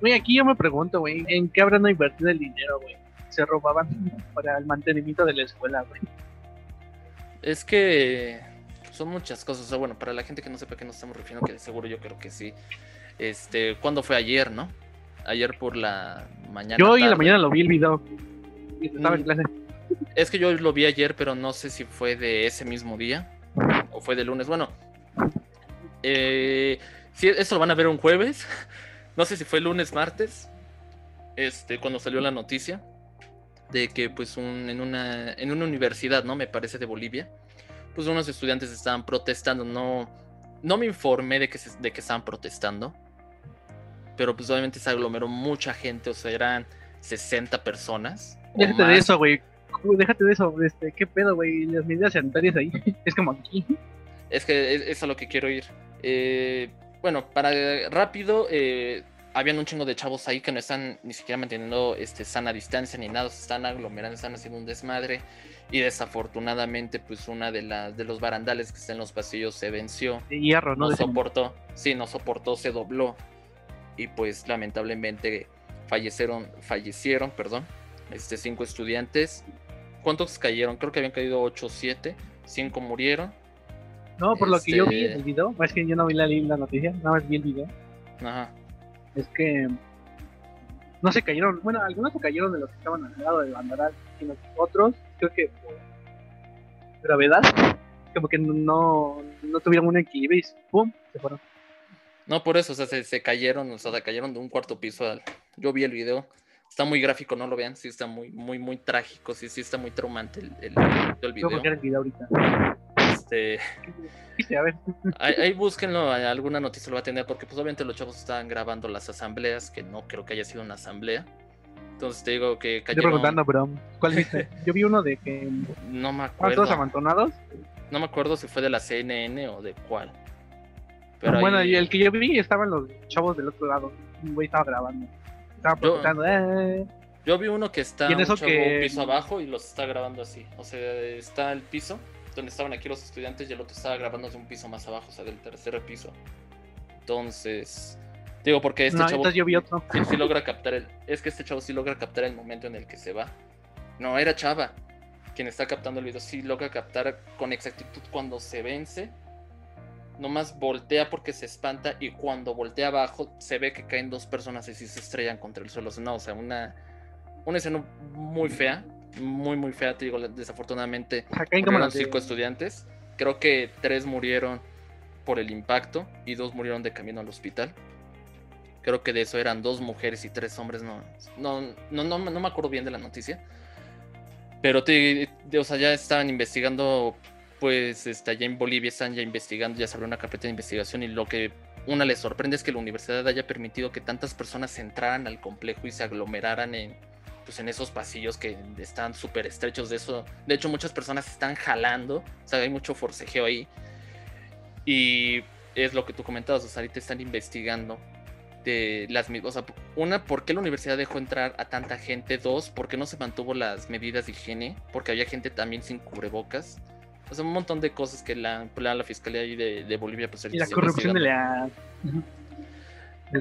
Speaker 1: Güey, aquí yo me pregunto, güey, ¿en qué habrán invertido el dinero, güey? Se robaban para el mantenimiento de la escuela, güey.
Speaker 2: Es que son muchas cosas. O sea, bueno, para la gente que no sepa a qué nos estamos refiriendo, que de seguro yo creo que sí. Este, ¿cuándo fue ayer, no? Ayer por la mañana.
Speaker 1: Yo hoy en la mañana lo vi el video. Estaba en mm. clase.
Speaker 2: Es que yo lo vi ayer, pero no sé si fue de ese mismo día o fue de lunes. Bueno, eh, si esto lo van a ver un jueves. No sé si fue lunes, martes. Este, cuando salió la noticia de que, pues, un, en, una, en una universidad, ¿no? Me parece de Bolivia pues unos estudiantes estaban protestando. No, no me informé de que, de que estaban protestando, pero pues obviamente se aglomeró mucha gente, o sea, eran 60 personas.
Speaker 1: Déjate de eso, güey. Déjate de eso, este, ¿qué pedo, güey? Las medidas sanitarias ahí, es como aquí.
Speaker 2: Es que es, es a lo que quiero ir. Eh, bueno, para rápido, eh, habían un chingo de chavos ahí que no están ni siquiera manteniendo este, sana distancia ni nada, se están aglomerando, están haciendo un desmadre. Y desafortunadamente, pues una de las de los barandales que está en los pasillos se venció.
Speaker 1: De hierro, ¿no?
Speaker 2: No soportó, sí, no soportó, se dobló. Y pues lamentablemente fallecieron, fallecieron, perdón, este, cinco estudiantes. ¿Cuántos cayeron? Creo que habían caído ocho o siete. Cinco murieron.
Speaker 1: No, por lo que yo vi en el video, es que yo no vi la, la noticia, nada más vi el video. Ajá. Es que no se cayeron, bueno, algunos se cayeron de los que estaban al lado del banderal, sino otros, creo que por gravedad, como que no, no tuvieron un equilibrio y ¡pum! se fueron.
Speaker 2: No, por eso, o sea, se, cayeron, o sea, se cayeron de un cuarto piso. Al... Yo vi el video, está muy gráfico, no lo vean, sí está muy, muy, muy trágico, sí, sí está muy traumante el, el, el video.
Speaker 1: el video ahorita.
Speaker 2: Este. Ahí, búsquenlo, alguna noticia lo va a tener, porque pues obviamente los chavos estaban grabando las asambleas, que no creo que haya sido una asamblea. Entonces te digo que
Speaker 1: cayeron... Yo preguntando, pero ¿cuál viste? Yo vi uno de que...
Speaker 2: No me acuerdo.
Speaker 1: todos amontonados?
Speaker 2: No me acuerdo si fue de la CNN o de cuál.
Speaker 1: Pero bueno, y el que yo vi estaban los chavos del otro lado. Un güey estaba grabando. Estaba preguntando, eh.
Speaker 2: Yo vi uno que está un, un piso abajo y los está grabando así. O sea, está el piso donde estaban aquí los estudiantes y el otro estaba grabando de un piso más abajo, o sea, del tercer piso. Entonces, digo, porque este chavo
Speaker 1: yo vi otro.
Speaker 2: Sí, logra captar el, es que este chavo sí logra captar el momento en el que se va. No, era chava. quien está captando el video sí logra captar con exactitud cuando se vence. Nomás voltea porque se espanta y cuando voltea abajo se ve que caen dos personas y sí se estrellan contra el suelo. No, o sea, una, una escena muy fea, muy, muy fea. Te digo, desafortunadamente, murieron cinco estudiantes. Creo que tres murieron por el impacto y dos murieron de camino al hospital. Creo que de eso eran dos mujeres y tres hombres. No, no, no, no, no me acuerdo bien de la noticia. Pero te, o sea, ya estaban investigando, pues está, allá en Bolivia están ya investigando, ya se abrió una carpeta de investigación y lo que una les sorprende es que la universidad haya permitido que tantas personas entraran al complejo y se aglomeraran en, pues, en esos pasillos que están súper estrechos de eso. De hecho, muchas personas están jalando, o sea, hay mucho forcejeo ahí. Y es lo que tú comentabas, o sea, están investigando de las o sea, una, ¿por qué la universidad dejó entrar a tanta gente? Dos, ¿por qué no se mantuvo las medidas de higiene? Porque había gente también sin cubrebocas. O sea, un montón de cosas que la, la, fiscalía ahí de, Bolivia pues
Speaker 1: Y la corrupción de la...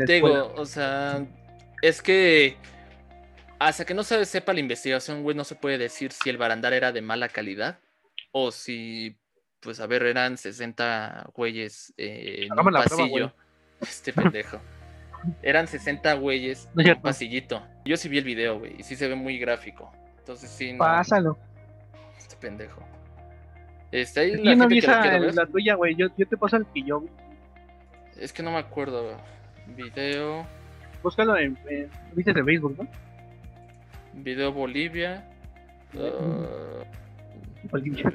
Speaker 2: Digo, o sea, es que hasta que no se sepa la investigación, güey, no se puede decir si el barandal era de mala calidad o si, pues, a ver, eran 60 güeyes en un pasillo. este pendejo. Eran 60 güeyes en un pasillito. Yo sí vi el video, güey, y sí se ve muy gráfico. Entonces sí. No...
Speaker 1: Pásalo.
Speaker 2: Este pendejo. Este, ahí
Speaker 1: la no vi esa, la tuya, güey. Yo, yo, te paso el que yo vi.
Speaker 2: Es que no me acuerdo. Video.
Speaker 1: Búscalo en, viste de Facebook, ¿no?
Speaker 2: Video Bolivia. Uh, Bolivia.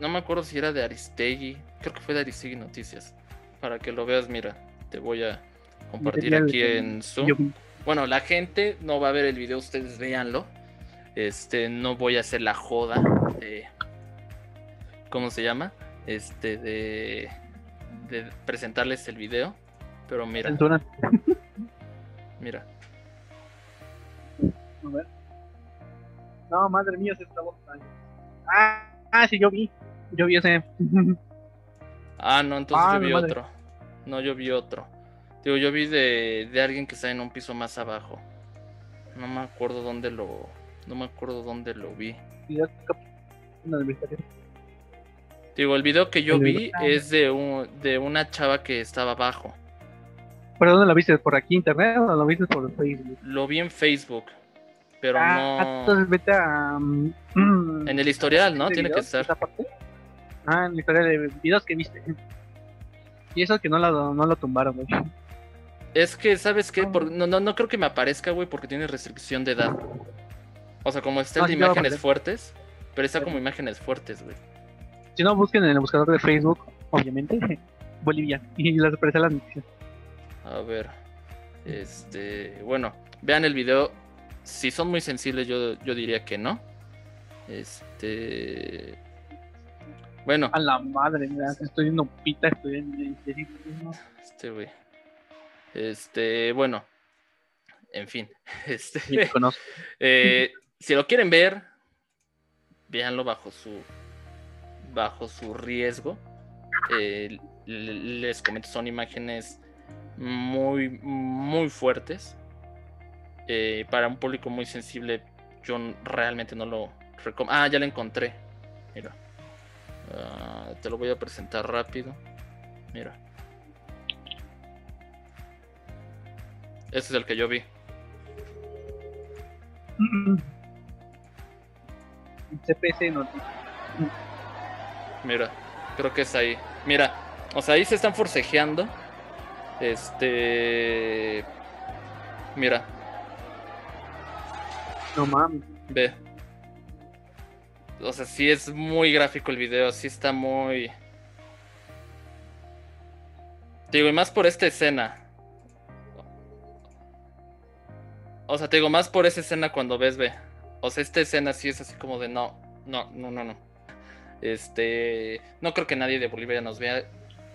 Speaker 2: no me acuerdo si era de Aristegui. Creo que fue de Aristegui Noticias. Para que lo veas, mira, te voy a compartir aquí en Zoom. Bueno, la gente no va a ver el video, ustedes véanlo. Este, no voy a hacer la joda de. ¿Cómo se llama? Este, de. De presentarles el video. Pero mira. Mira.
Speaker 1: A ver. No, madre mía, se está botando. Ah, ah, sí, yo vi. Yo vi ese.
Speaker 2: ah, no, entonces ah, yo vi otro. No, yo vi otro. Digo, yo vi de, de alguien que está en un piso más abajo. No me acuerdo dónde lo. No me acuerdo dónde lo vi. Digo, el video que yo vi es de un, de una chava que estaba abajo.
Speaker 1: ¿Pero dónde lo viste? ¿Por aquí internet o lo viste por Facebook?
Speaker 2: Lo vi en Facebook. Pero ah, no.
Speaker 1: Entonces vete a.
Speaker 2: Mm, en el historial, ¿no? Tiene que estar.
Speaker 1: Ah, en el historial de videos que viste. Y eso que no lo, no lo tumbaron, güey.
Speaker 2: Es que, ¿sabes qué? no, no, no creo que me aparezca, güey, porque tiene restricción de edad. O sea, como está de imágenes fuertes, pero está como imágenes fuertes, güey.
Speaker 1: Si no, busquen en el buscador de Facebook, obviamente, Bolivia, y les aparece la noticia.
Speaker 2: A ver, este, bueno, vean el video. Si son muy sensibles, yo, yo diría que no. Este. Bueno.
Speaker 1: A la madre, mira, estoy viendo pita, estoy en.
Speaker 2: Este, güey. Este, bueno, en fin. Este, eh, si lo quieren ver, véanlo bajo su bajo su riesgo. Eh, les comento, son imágenes muy, muy fuertes. Eh, para un público muy sensible, yo realmente no lo recomiendo. Ah, ya lo encontré. Mira. Ah, te lo voy a presentar rápido. Mira. Ese es el que yo vi.
Speaker 1: CPC no.
Speaker 2: Mira, creo que es ahí. Mira, o sea, ahí se están forcejeando. Este. Mira.
Speaker 1: No mames.
Speaker 2: Ve. O sea, sí es muy gráfico el video, sí está muy. Digo, y más por esta escena. O sea, te digo, más por esa escena cuando ves, ve. O sea, esta escena sí es así como de no, no, no, no, no. Este, no creo que nadie de Bolivia nos vea.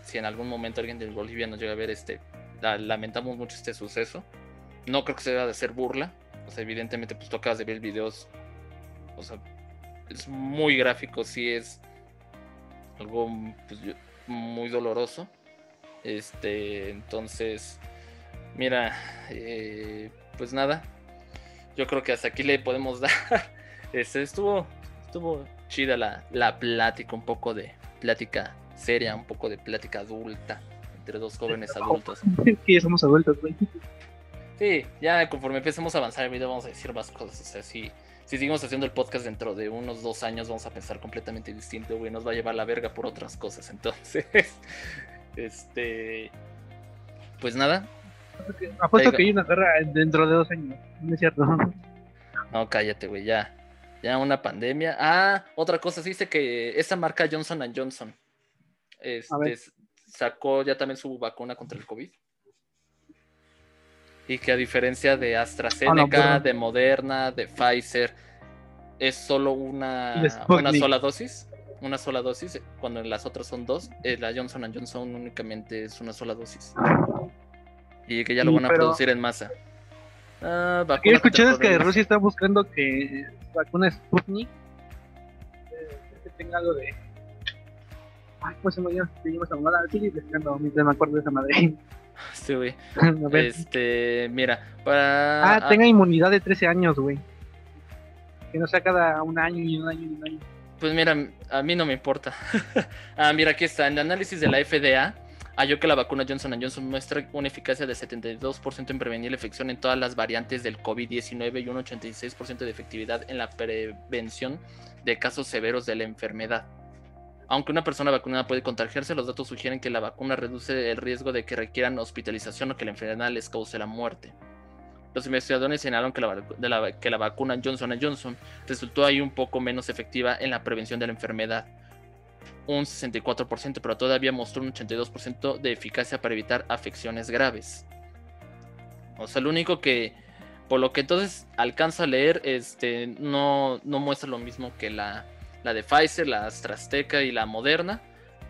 Speaker 2: Si en algún momento alguien de Bolivia nos llega a ver, este, lamentamos mucho este suceso. No creo que se deba de hacer burla. O sea, evidentemente, pues tú acabas de ver videos. O sea, es muy gráfico, sí es algo pues, muy doloroso. Este, entonces, mira, eh, pues nada, yo creo que hasta aquí le podemos dar. Este estuvo, estuvo chida la, la plática, un poco de plática seria, un poco de plática adulta entre dos jóvenes adultos.
Speaker 1: que ya somos adultos, güey.
Speaker 2: Sí, ya conforme empecemos a avanzar el video vamos a decir más cosas. O sea, si, si seguimos haciendo el podcast dentro de unos dos años vamos a pensar completamente distinto, güey. Nos va a llevar la verga por otras cosas. Entonces, este... Pues nada.
Speaker 1: Apuesto que hay una guerra dentro de dos años. No es cierto.
Speaker 2: No, cállate, güey, ya. Ya una pandemia. Ah, otra cosa, dice que esa marca Johnson Johnson este, sacó ya también su vacuna contra el COVID. Y que a diferencia de AstraZeneca, ah, de Moderna, de Pfizer, es solo una, una sola dosis. Una sola dosis, cuando en las otras son dos. Eh, la Johnson Johnson únicamente es una sola dosis. Y que ya lo van a producir en masa.
Speaker 1: Ah, Lo que he escuchado es que Rusia está buscando que vacuna Sputnik eh, que tenga algo de Ay, pues se me llama, seguimos a mamada, sigue investigando mientras me acuerdo de esa madre.
Speaker 2: Sí, güey. este, mira, para.
Speaker 1: Ah, tenga inmunidad de 13 años, güey. Que no sea cada un año y un año y un año.
Speaker 2: Pues mira, a mí no me importa. ah, mira, aquí está. En el análisis de la FDA, halló que la vacuna Johnson Johnson muestra una eficacia de 72% en prevenir la infección en todas las variantes del COVID-19 y un 86% de efectividad en la prevención de casos severos de la enfermedad. Aunque una persona vacunada puede contagiarse, los datos sugieren que la vacuna reduce el riesgo de que requieran hospitalización o que la enfermedad les cause la muerte. Los investigadores señalaron que la, que la vacuna Johnson Johnson resultó ahí un poco menos efectiva en la prevención de la enfermedad, un 64%, pero todavía mostró un 82% de eficacia para evitar afecciones graves. O sea, lo único que, por lo que entonces alcanza a leer, este, no, no muestra lo mismo que la, la de Pfizer, la AstraZeneca y la Moderna,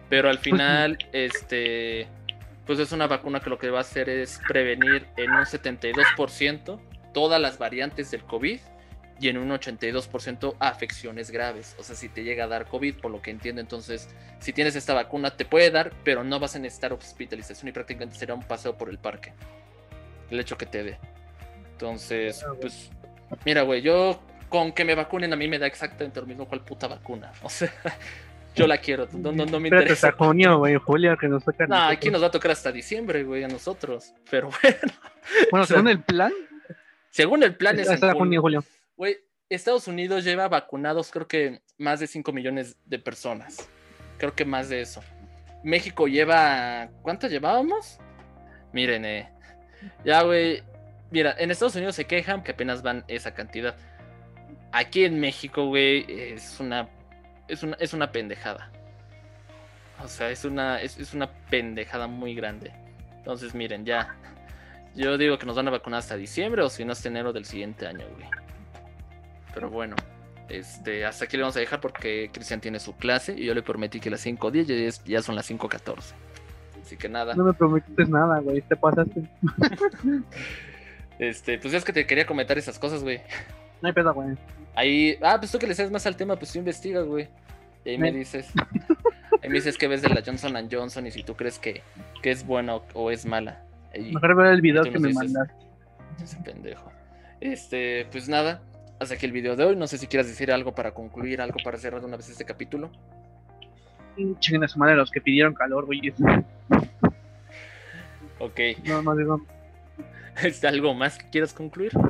Speaker 2: pero al final, este, pues es una vacuna que lo que va a hacer es prevenir en un 72% todas las variantes del COVID y en un 82% afecciones graves. O sea, si te llega a dar COVID, por lo que entiendo, entonces, si tienes esta vacuna, te puede dar, pero no vas a necesitar hospitalización y prácticamente será un paseo por el parque. El hecho que te dé. Entonces, ah, pues, mira, güey, yo con que me vacunen a mí me da exactamente lo mismo cual puta vacuna. O sea, yo la quiero, no, no, me interesa.
Speaker 1: hasta junio, güey, julio, que nos toca.
Speaker 2: No, aquí nos va a tocar hasta diciembre, güey, a nosotros. Pero bueno.
Speaker 1: Bueno, según el plan.
Speaker 2: Según el plan
Speaker 1: es. Hasta junio, julio.
Speaker 2: Güey, Estados Unidos lleva vacunados, creo que más de 5 millones de personas. Creo que más de eso. México lleva. ¿Cuánto llevábamos? Miren, eh. Ya, güey. Mira, en Estados Unidos se quejan que apenas van esa cantidad aquí en México, güey, es una, es una, es una pendejada. O sea, es una, es, una pendejada muy grande. Entonces, miren, ya. Yo digo que nos van a vacunar hasta diciembre o si no hasta enero del siguiente año, güey. Pero bueno, este, hasta aquí le vamos a dejar porque Cristian tiene su clase y yo le prometí que las 5.10 ya, ya son las 5.14. Así que nada.
Speaker 1: No me prometiste nada, güey, te pasaste.
Speaker 2: este, pues es que te quería comentar esas cosas, güey.
Speaker 1: No hay pedo, güey.
Speaker 2: Ahí, ah, pues tú que le sabes más al tema, pues tú investigas, güey. Y ahí me dices, ahí me dices que ves de la Johnson Johnson y si tú crees que, que es buena o, es mala.
Speaker 1: Mejor ver el video que me mandas.
Speaker 2: Ese pendejo. Este, pues nada, hasta aquí el video de hoy. No sé si quieras decir algo para concluir, algo para cerrar de una vez este capítulo.
Speaker 1: Chinguen a su madre los que pidieron calor, güey.
Speaker 2: Ok.
Speaker 1: No, no digo.
Speaker 2: ¿Es algo más que quieras concluir?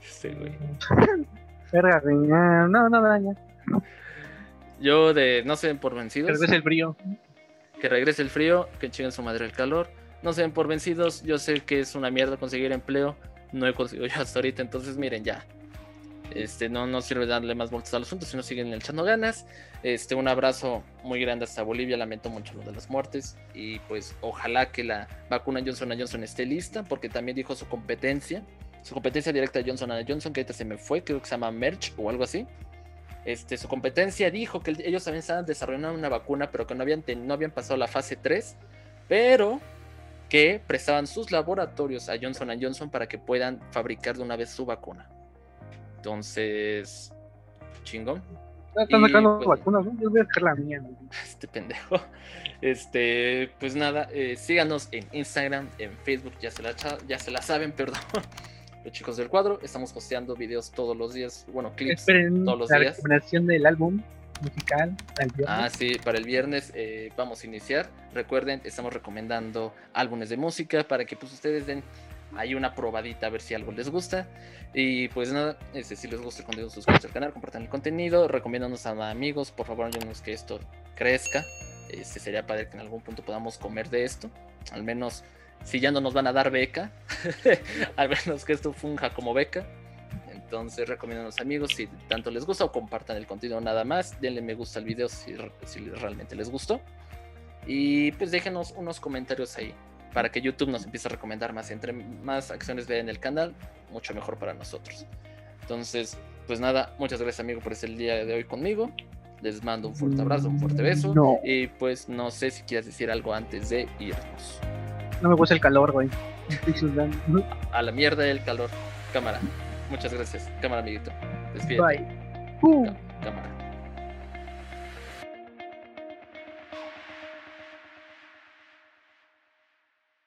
Speaker 1: Sí, güey. no, no, no,
Speaker 2: Yo de no ven por vencidos.
Speaker 1: Que regrese el frío.
Speaker 2: Que regrese el frío, que chinguen su madre el calor. No se por vencidos. Yo sé que es una mierda conseguir empleo. No he conseguido yo hasta ahorita. Entonces, miren, ya. Este, no, no sirve darle más vueltas al asunto, sino siguen echando ganas. Este, un abrazo muy grande hasta Bolivia. Lamento mucho lo de las muertes. Y pues, ojalá que la vacuna Johnson Johnson esté lista, porque también dijo su competencia su competencia directa de Johnson Johnson, que ahorita se me fue, creo que se llama Merch o algo así. Este, su competencia dijo que ellos también estaban desarrollando una vacuna, pero que no habían, no habían pasado la fase 3, pero que prestaban sus laboratorios a Johnson Johnson para que puedan fabricar de una vez su vacuna. Entonces, chingón.
Speaker 1: Están sacando pues, vacunas, yo voy a dejar la mía.
Speaker 2: Este pendejo. Este, pues nada, eh, síganos en Instagram, en Facebook, ya se la, ya se la saben, perdón. los chicos del cuadro. Estamos posteando videos todos los días, bueno, clips
Speaker 1: Esperen
Speaker 2: todos los
Speaker 1: la
Speaker 2: días.
Speaker 1: recomendación del álbum musical al viernes.
Speaker 2: Ah, sí, para el viernes eh, vamos a iniciar. Recuerden, estamos recomendando álbumes de música para que pues ustedes den ahí una probadita a ver si algo les gusta. Y pues nada, este, si les gusta el contenido, suscríbanse al canal, compartan el contenido, recomiéndanos a amigos, por favor, ayúdenos que esto crezca. Este sería padre que en algún punto podamos comer de esto. Al menos si ya no nos van a dar beca, al menos que esto funja como beca. Entonces recomiendan a los amigos si tanto les gusta o compartan el contenido nada más. Denle me gusta al video si, si realmente les gustó. Y pues déjenos unos comentarios ahí para que YouTube nos empiece a recomendar más. Entre más acciones vean en el canal, mucho mejor para nosotros. Entonces, pues nada, muchas gracias amigo por estar el día de hoy conmigo. Les mando un fuerte abrazo, un fuerte beso.
Speaker 1: No.
Speaker 2: Y pues no sé si quieres decir algo antes de irnos.
Speaker 1: No me gusta el calor, güey. Estoy sudando.
Speaker 2: A la mierda del calor. Cámara. Muchas gracias. Cámara, amiguito. Despídete.
Speaker 1: Bye.
Speaker 2: Cámara.